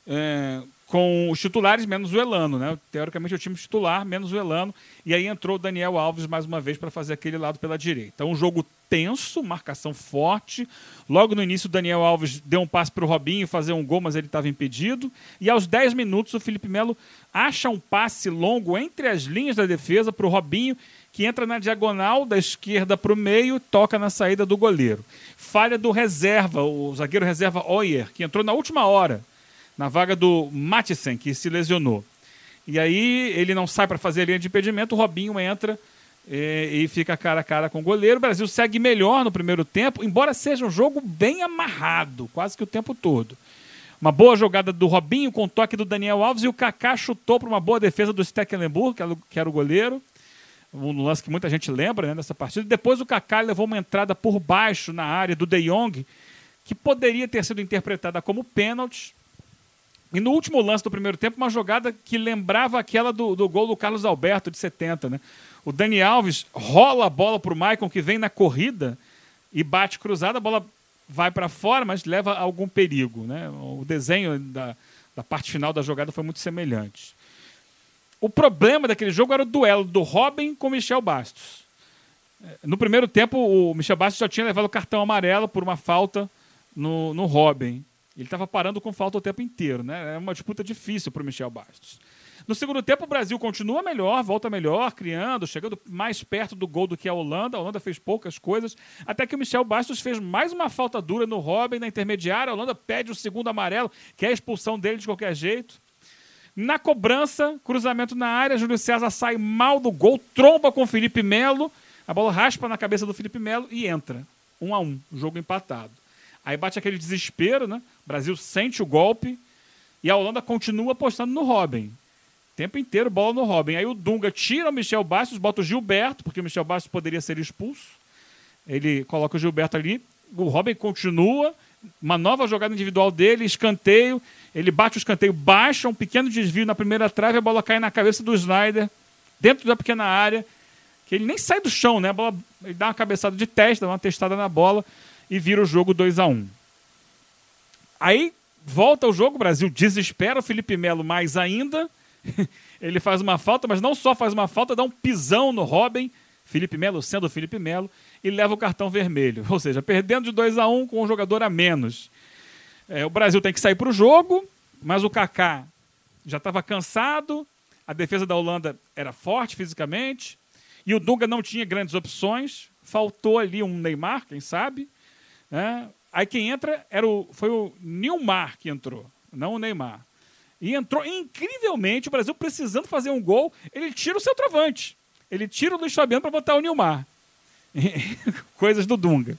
Speaker 4: é, com os titulares menos o Elano, né? Teoricamente o time titular menos o Elano. E aí entrou o Daniel Alves mais uma vez para fazer aquele lado pela direita. Então, um jogo tenso, marcação forte. Logo no início, o Daniel Alves deu um passe para o Robinho fazer um gol, mas ele estava impedido. E aos 10 minutos, o Felipe Melo acha um passe longo entre as linhas da defesa para o Robinho, que entra na diagonal da esquerda para o meio, toca na saída do goleiro. Falha do reserva, o zagueiro reserva Oyer, que entrou na última hora na vaga do Matisen, que se lesionou. E aí ele não sai para fazer a linha de impedimento, o Robinho entra e, e, fica cara a cara com o goleiro. O Brasil segue melhor no primeiro tempo, embora seja um jogo bem amarrado, quase que o tempo todo. Uma boa jogada do Robinho com toque do Daniel Alves e o Kaká chutou para uma boa defesa do Stecklenburg, que era o goleiro. Um lance que muita gente lembra né, dessa partida. Depois o Kaká levou uma entrada por baixo na área do De Jong, que poderia ter sido interpretada como pênalti e no último lance do primeiro tempo, uma jogada que lembrava aquela do, do gol do Carlos Alberto, de 70. Né? O Dani Alves rola a bola para o Maicon, que vem na corrida e bate cruzada, a bola vai para fora, mas leva a algum perigo. Né? O desenho da, da parte final da jogada foi muito semelhante. O problema daquele jogo era o duelo do Robin com o Michel Bastos. No primeiro tempo, o Michel Bastos já tinha levado o cartão amarelo por uma falta no, no Robin. Ele estava parando com falta o tempo inteiro, né? É uma disputa difícil para o Michel Bastos. No segundo tempo, o Brasil continua melhor, volta melhor, criando, chegando mais perto do gol do que a Holanda. A Holanda fez poucas coisas, até que o Michel Bastos fez mais uma falta dura no Robin, na intermediária. A Holanda pede o segundo amarelo, que é a expulsão dele de qualquer jeito. Na cobrança, cruzamento na área, Júlio César sai mal do gol, tromba com o Felipe Melo, a bola raspa na cabeça do Felipe Melo e entra. Um a um, jogo empatado. Aí bate aquele desespero, né? O Brasil sente o golpe e a Holanda continua apostando no Robin. O tempo inteiro bola no Robin. Aí o Dunga tira o Michel Bastos, bota o Gilberto, porque o Michel Bastos poderia ser expulso. Ele coloca o Gilberto ali. O Robin continua. Uma nova jogada individual dele, escanteio. Ele bate o escanteio, baixa um pequeno desvio na primeira trave, a bola cai na cabeça do Snyder, dentro da pequena área, que ele nem sai do chão, né? A bola, ele dá uma cabeçada de teste, dá uma testada na bola e vira o jogo 2 a 1 um. Aí volta o jogo, o Brasil desespera o Felipe Melo mais ainda. ele faz uma falta, mas não só faz uma falta, dá um pisão no Robin, Felipe Melo sendo o Felipe Melo, e leva o cartão vermelho. Ou seja, perdendo de 2 a 1 um, com um jogador a menos. É, o Brasil tem que sair para o jogo, mas o Kaká já estava cansado, a defesa da Holanda era forte fisicamente, e o Dunga não tinha grandes opções, faltou ali um Neymar, quem sabe. Né? Aí quem entra era o, foi o Nilmar que entrou, não o Neymar. E entrou incrivelmente, o Brasil precisando fazer um gol, ele tira o centroavante. Ele tira o Luiz Fabiano para botar o Nilmar. Coisas do Dunga.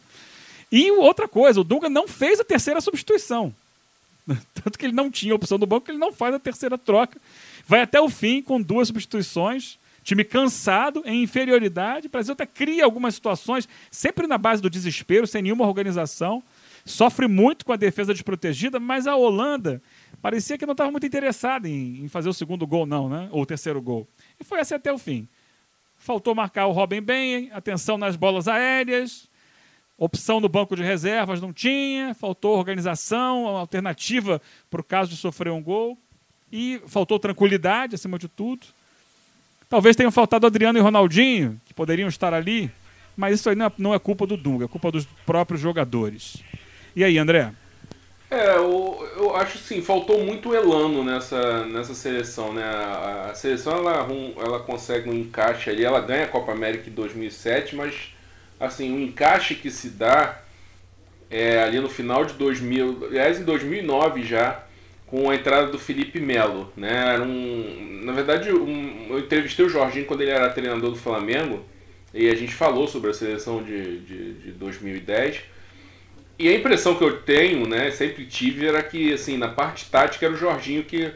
Speaker 4: E outra coisa, o Dunga não fez a terceira substituição. Tanto que ele não tinha opção do banco, ele não faz a terceira troca. Vai até o fim com duas substituições. Time cansado, em inferioridade. O Brasil até cria algumas situações, sempre na base do desespero, sem nenhuma organização. Sofre muito com a defesa desprotegida, mas a Holanda parecia que não estava muito interessada em, em, fazer o segundo gol, não, né? Ou o terceiro gol. E foi assim até o fim. Faltou marcar o Robin bem, atenção nas bolas aéreas, Opção no banco de reservas não tinha, faltou organização, alternativa para o caso de sofrer um gol. E faltou tranquilidade, acima de tudo. Talvez tenham faltado Adriano e Ronaldinho, que poderiam estar ali, mas isso aí não é, não é culpa do Dunga, é culpa dos próprios jogadores. E aí, André?
Speaker 5: É, eu, eu acho sim, faltou muito Elano nessa, nessa seleção, né? A, a seleção ela, ela consegue um encaixe ali, ela ganha a Copa América em 2007, mas assim, o encaixe que se dá é, ali no final de 2000, aliás, em 2009 já, com a entrada do Felipe Melo, né? Era um, na verdade, um, eu entrevistei o Jorginho quando ele era treinador do Flamengo e a gente falou sobre a seleção de, de, de 2010. E a impressão que eu tenho, né, sempre tive, era que assim, na parte tática era o Jorginho que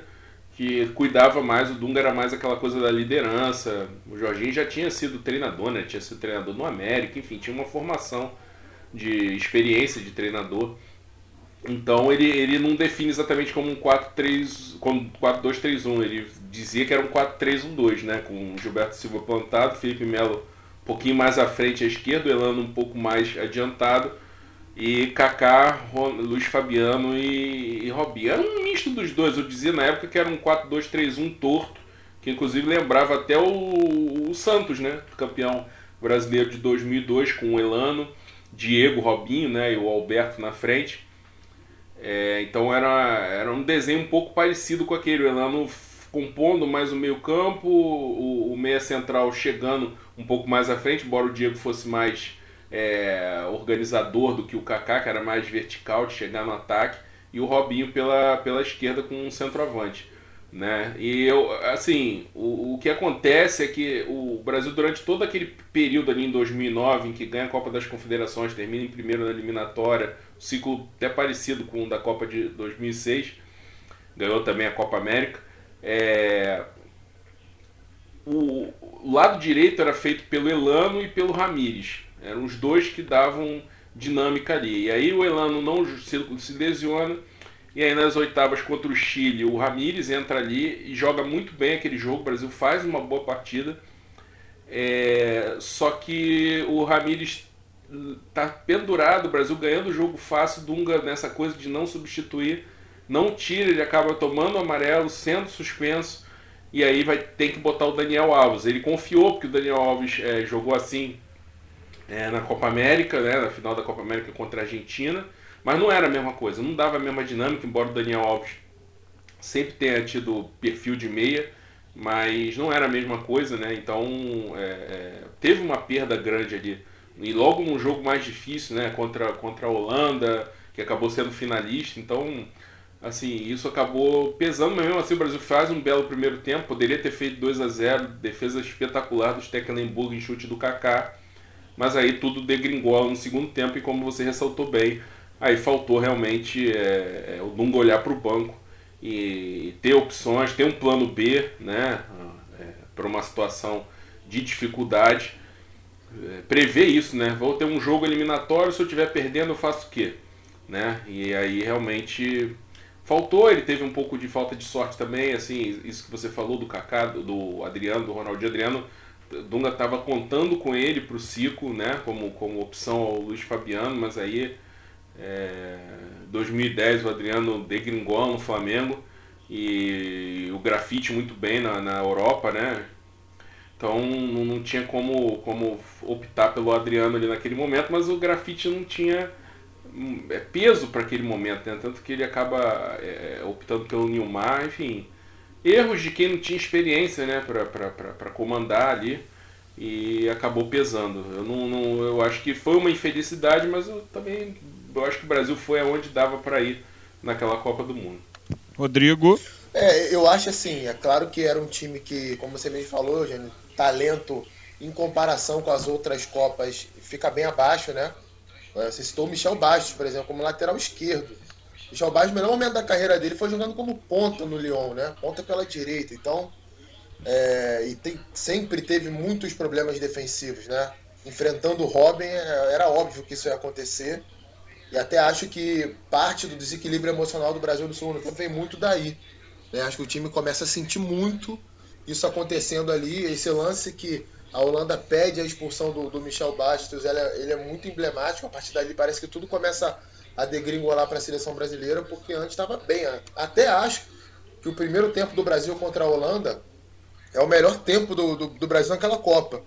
Speaker 5: que cuidava mais, o Dunga era mais aquela coisa da liderança. O Jorginho já tinha sido treinador, né? Tinha sido treinador no América, enfim, tinha uma formação de experiência de treinador. Então ele, ele não define exatamente como um 4-3, como 4-2-3-1, ele dizia que era um 4-3-1-2, né? Com Gilberto Silva plantado, Felipe Melo um pouquinho mais à frente à esquerda, o Elano um pouco mais adiantado e Kaká, Luiz Fabiano e, e Robinho. Era um misto dos dois. Eu dizia na época que era um 4-2-3-1 torto, que inclusive lembrava até o, o, Santos, né? Campeão brasileiro de 2002 com o Elano, Diego, Robinho né? e o Alberto na frente. É, então era, era um desenho um pouco parecido com aquele. O Elano compondo mais o meio campo, o, o meia central chegando um pouco mais à frente, embora o Diego fosse mais é, organizador do que o Kaká, que era mais vertical de chegar no ataque, e o Robinho pela, pela esquerda com um centroavante. Né? E eu, assim, o, o que acontece é que o Brasil, durante todo aquele período ali em 2009, em que ganha a Copa das Confederações, termina em primeiro na eliminatória, ciclo até parecido com o da Copa de 2006, ganhou também a Copa América. É, o, lado direito era feito pelo Elano e pelo Ramires. Eram os dois que davam dinâmica ali. E aí o Elano não se lesiona. E aí nas oitavas contra o Chile, o Ramires entra ali e joga muito bem aquele jogo. O Brasil faz uma boa partida. É, só que o Ramires tá pendurado, o Brasil ganhando o jogo fácil, Dunga nessa coisa de não substituir, não tira, ele acaba tomando o amarelo, sendo suspenso, e aí vai ter que botar o Daniel Alves. Ele confiou, porque o Daniel Alves é, jogou assim é, na Copa América, né, na final da Copa América contra a Argentina, Mas não era a mesma coisa, não dava a mesma dinâmica, embora o Daniel Alves sempre tenha tido perfil de meia, mas não era a mesma coisa, né? Então é, é, teve uma perda grande ali. E logo num jogo mais difícil, né? Contra, contra a Holanda, que acabou sendo finalista. Então, assim, isso acabou pesando, mas mesmo assim o Brasil faz um belo primeiro tempo. Poderia ter feito 2 a 0 defesa espetacular do Stecklenburg em chute do Kaká. Mas aí tudo degringola no segundo tempo e como você ressaltou bem, aí faltou realmente é, é, o Dunga olhar para o banco e ter opções, ter um plano B, né, é, para uma situação de dificuldade. É, prever isso, né? Vou ter um jogo eliminatório, se eu estiver perdendo, eu faço o quê? Né? E aí realmente faltou, ele teve um pouco de falta de sorte também, assim, isso que você falou do Kaká, do Adriano, do Ronaldinho Adriano, Dunga estava contando com ele para o Cico, né, como, como opção ao Luiz Fabiano, mas aí é, 2010 o Adriano degringou no Flamengo e o grafite muito bem na, na Europa, né? Então não, não tinha como, como optar pelo Adriano ali naquele momento, mas o grafite não tinha hum, é, peso para aquele momento, né? Tanto que ele acaba é, optando pelo Nilmar, enfim. Erros de quem não tinha experiência né, para comandar ali e acabou pesando. Eu, não, não, eu acho que foi uma infelicidade, mas eu também eu acho que o Brasil foi aonde dava para ir naquela Copa do Mundo.
Speaker 4: Rodrigo.
Speaker 6: É, eu acho assim, é claro que era um time que, como você mesmo falou, Eugênio, talento em comparação com as outras Copas fica bem abaixo, né? Você citou o Michel Bastos, por exemplo, como lateral esquerdo. Michel Bastos, no melhor momento da carreira dele foi jogando como ponta no Lyon, né? Ponta pela direita. Então, é, e tem, sempre teve muitos problemas defensivos, né? Enfrentando o Robin, é, era óbvio que isso ia acontecer. E até acho que parte do desequilíbrio emocional do Brasil no segundo tempo vem muito daí. Né? Acho que o time começa a sentir muito isso acontecendo ali. Esse lance que a Holanda pede a expulsão do, do Michel Bastos, ele é, ele é, muito emblemático. A partir dali parece que tudo começa a degringolar para a seleção brasileira, porque antes estava bem. Né? Até acho que o primeiro tempo do Brasil contra a Holanda é o melhor tempo do, do, do Brasil naquela Copa.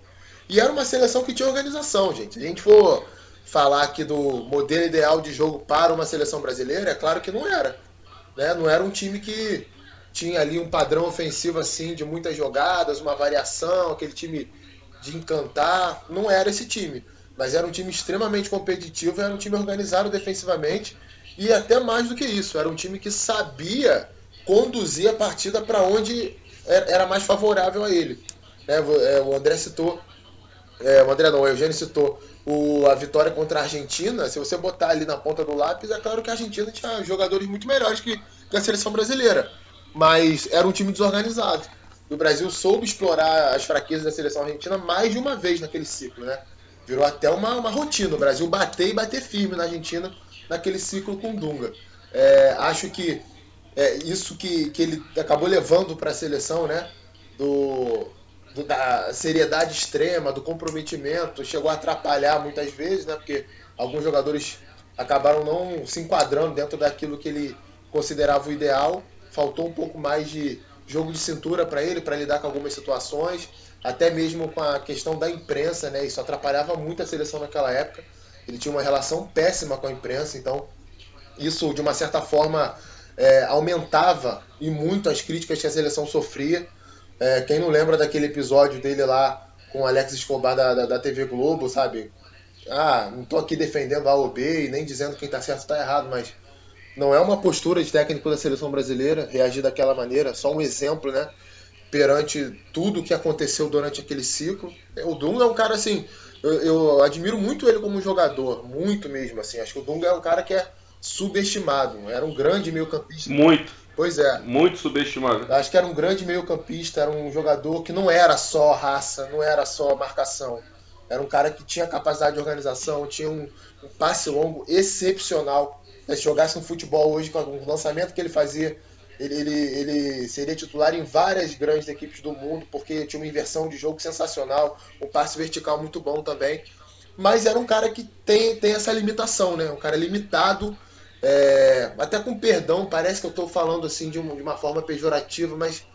Speaker 6: E era uma seleção que tinha organização, gente. A gente for falar aqui do modelo ideal de jogo para uma seleção brasileira, é claro que não era. Né? Não era um time que tinha ali um padrão ofensivo assim de muitas jogadas, uma variação, aquele time de encantar. Não era esse time. Mas era um time extremamente competitivo, era um time organizado defensivamente e até mais do que isso, era um time que sabia conduzir a partida para onde era mais favorável a ele. É, é, o André citou, é, o André não, o Eugênio citou o, a vitória contra a Argentina, se você botar ali na ponta do lápis, é claro que a Argentina tinha jogadores muito melhores que, que a seleção brasileira. Mas era um time desorganizado. O Brasil soube explorar as fraquezas da seleção argentina mais de uma vez naquele ciclo, né? Virou até uma, uma rotina. O Brasil bater e bater firme na Argentina naquele ciclo com Dunga. É, acho que é isso que, que ele acabou levando para a seleção, né? Do, do, da seriedade extrema, do comprometimento, chegou a atrapalhar muitas vezes, né? Porque alguns jogadores acabaram não se enquadrando dentro daquilo que ele considerava o ideal. Faltou um pouco mais de jogo de cintura para ele, para lidar com algumas situações, até mesmo com a questão da imprensa, né? Isso atrapalhava muito a seleção naquela época. Ele tinha uma relação péssima com a imprensa, então isso de uma certa forma é, aumentava e muito as críticas que a seleção sofria. É, quem não lembra daquele episódio dele lá com Alex Escobar da, da, da, TV Globo, sabe? Ah, não tô aqui defendendo A ou B e nem dizendo quem tá certo tá errado, mas não é uma postura de técnico da seleção brasileira reagir daquela maneira, só um exemplo, né? Perante tudo que aconteceu durante aquele ciclo. O Dunga é um cara assim, eu, eu admiro muito ele como jogador, muito mesmo, assim. Acho que o Dunga é um cara que é subestimado, era um grande meio-campista.
Speaker 5: Muito
Speaker 6: Pois é.
Speaker 5: Muito subestimado.
Speaker 6: Acho que era um grande meio-campista, era um jogador que não era só raça, não era só marcação. Era um cara que tinha capacidade de organização, tinha um, um passe longo excepcional. Se jogasse um futebol hoje com o lançamento que ele fazia, ele, ele, ele, seria titular em várias grandes equipes do mundo, porque tinha uma inversão de jogo sensacional, um passe vertical muito bom também. Mas era um cara que tem, tem essa limitação, né? Um cara limitado é, até com perdão, parece que eu estou falando assim de uma, de uma, forma pejorativa, mas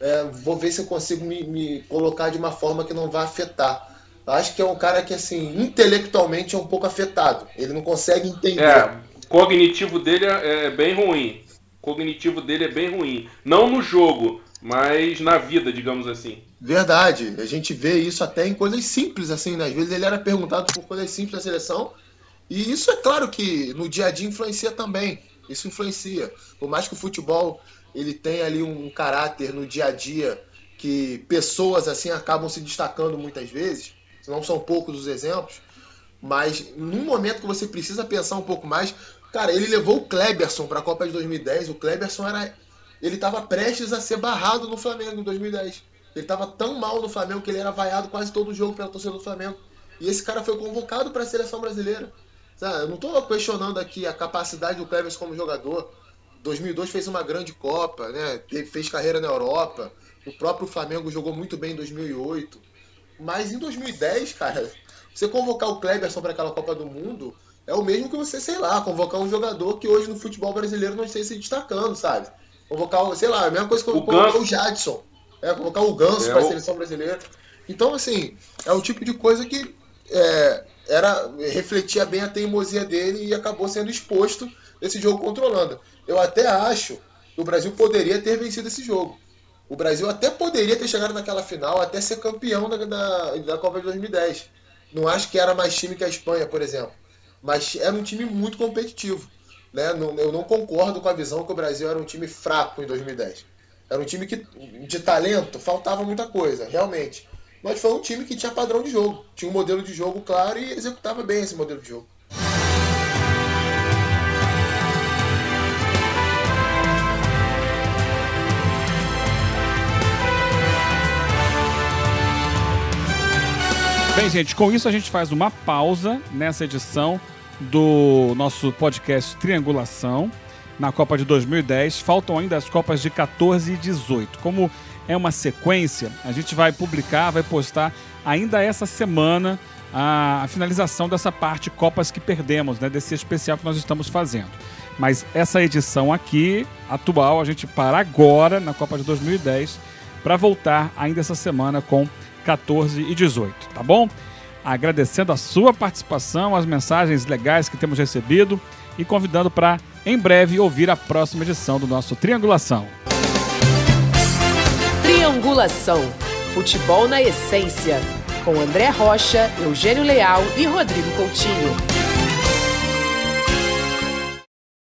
Speaker 6: é, vou ver se eu consigo me, me, colocar de uma forma que não vai afetar. Acho que é um cara que, assim, intelectualmente é um pouco afetado. Ele não consegue entender.
Speaker 5: É, cognitivo dele é é bem ruim. O cognitivo dele é bem ruim. Não no jogo, mas na vida, digamos assim.
Speaker 6: Verdade. A gente vê isso até em coisas simples, assim, né? Às vezes ele era perguntado por coisas simples da seleção. E isso é claro que no dia a dia influencia também. Isso influencia. Por mais que o futebol ele tenha ali um caráter no dia a dia que pessoas assim acabam se destacando muitas vezes, não são poucos os exemplos, mas num momento que você precisa pensar um pouco mais, cara, ele levou o Kleberson para a Copa de 2010, o Kleberson era ele estava prestes a ser barrado no Flamengo em 2010. Ele estava tão mal no Flamengo que ele era vaiado quase todo jogo pela torcida do Flamengo. E esse cara foi convocado para a seleção brasileira. Eu não estou questionando aqui a capacidade do Kleberson como jogador. 2002 fez uma grande Copa, né? Fez carreira na Europa. O próprio Flamengo jogou muito bem em 2008. Mas em 2010, cara, você convocar o Kleberson para aquela Copa do Mundo é o mesmo que você, sei lá, convocar um jogador que hoje no futebol brasileiro não esteja se destacando, sabe? Convocar, o- sei lá, a mesma coisa que
Speaker 5: O
Speaker 6: convocar
Speaker 5: Ganso.
Speaker 6: o Jadson. É, convocar o Ganso
Speaker 5: É,
Speaker 6: para a seleção brasileira. Então, assim, é o tipo de coisa que é, era refletia bem a teimosia dele e acabou sendo exposto nesse jogo contra a Holanda. Eu até acho que o Brasil poderia ter vencido esse jogo. O Brasil até poderia ter chegado naquela final, até ser campeão da, da, da Copa de 2010. Não acho que era mais time que a Espanha, por exemplo. Mas era um time muito competitivo. Né? Eu não concordo com a visão que o Brasil era um time fraco em 2010. Era um time que, de talento, faltava muita coisa, realmente. Mas foi um time que tinha padrão de jogo. Tinha um modelo de jogo claro e executava bem esse modelo de jogo.
Speaker 4: Bem, gente, com isso a gente faz uma pausa nessa edição do nosso podcast Triangulação na Copa de 2010. Faltam ainda as Copas de 14 e 18. Como é uma sequência, a gente vai publicar, vai postar ainda essa semana a, finalização dessa parte Copas que perdemos, né, desse especial que nós estamos fazendo. Mas essa edição aqui, atual, a gente para agora na Copa de 2010 para voltar ainda essa semana com 14 e 18, tá bom? Agradecendo a sua participação, as mensagens legais que temos recebido e convidando para em breve ouvir a próxima edição do nosso Triangulação.
Speaker 3: Triangulação. Futebol na essência. Com André Rocha, Eugênio Leal e Rodrigo Coutinho.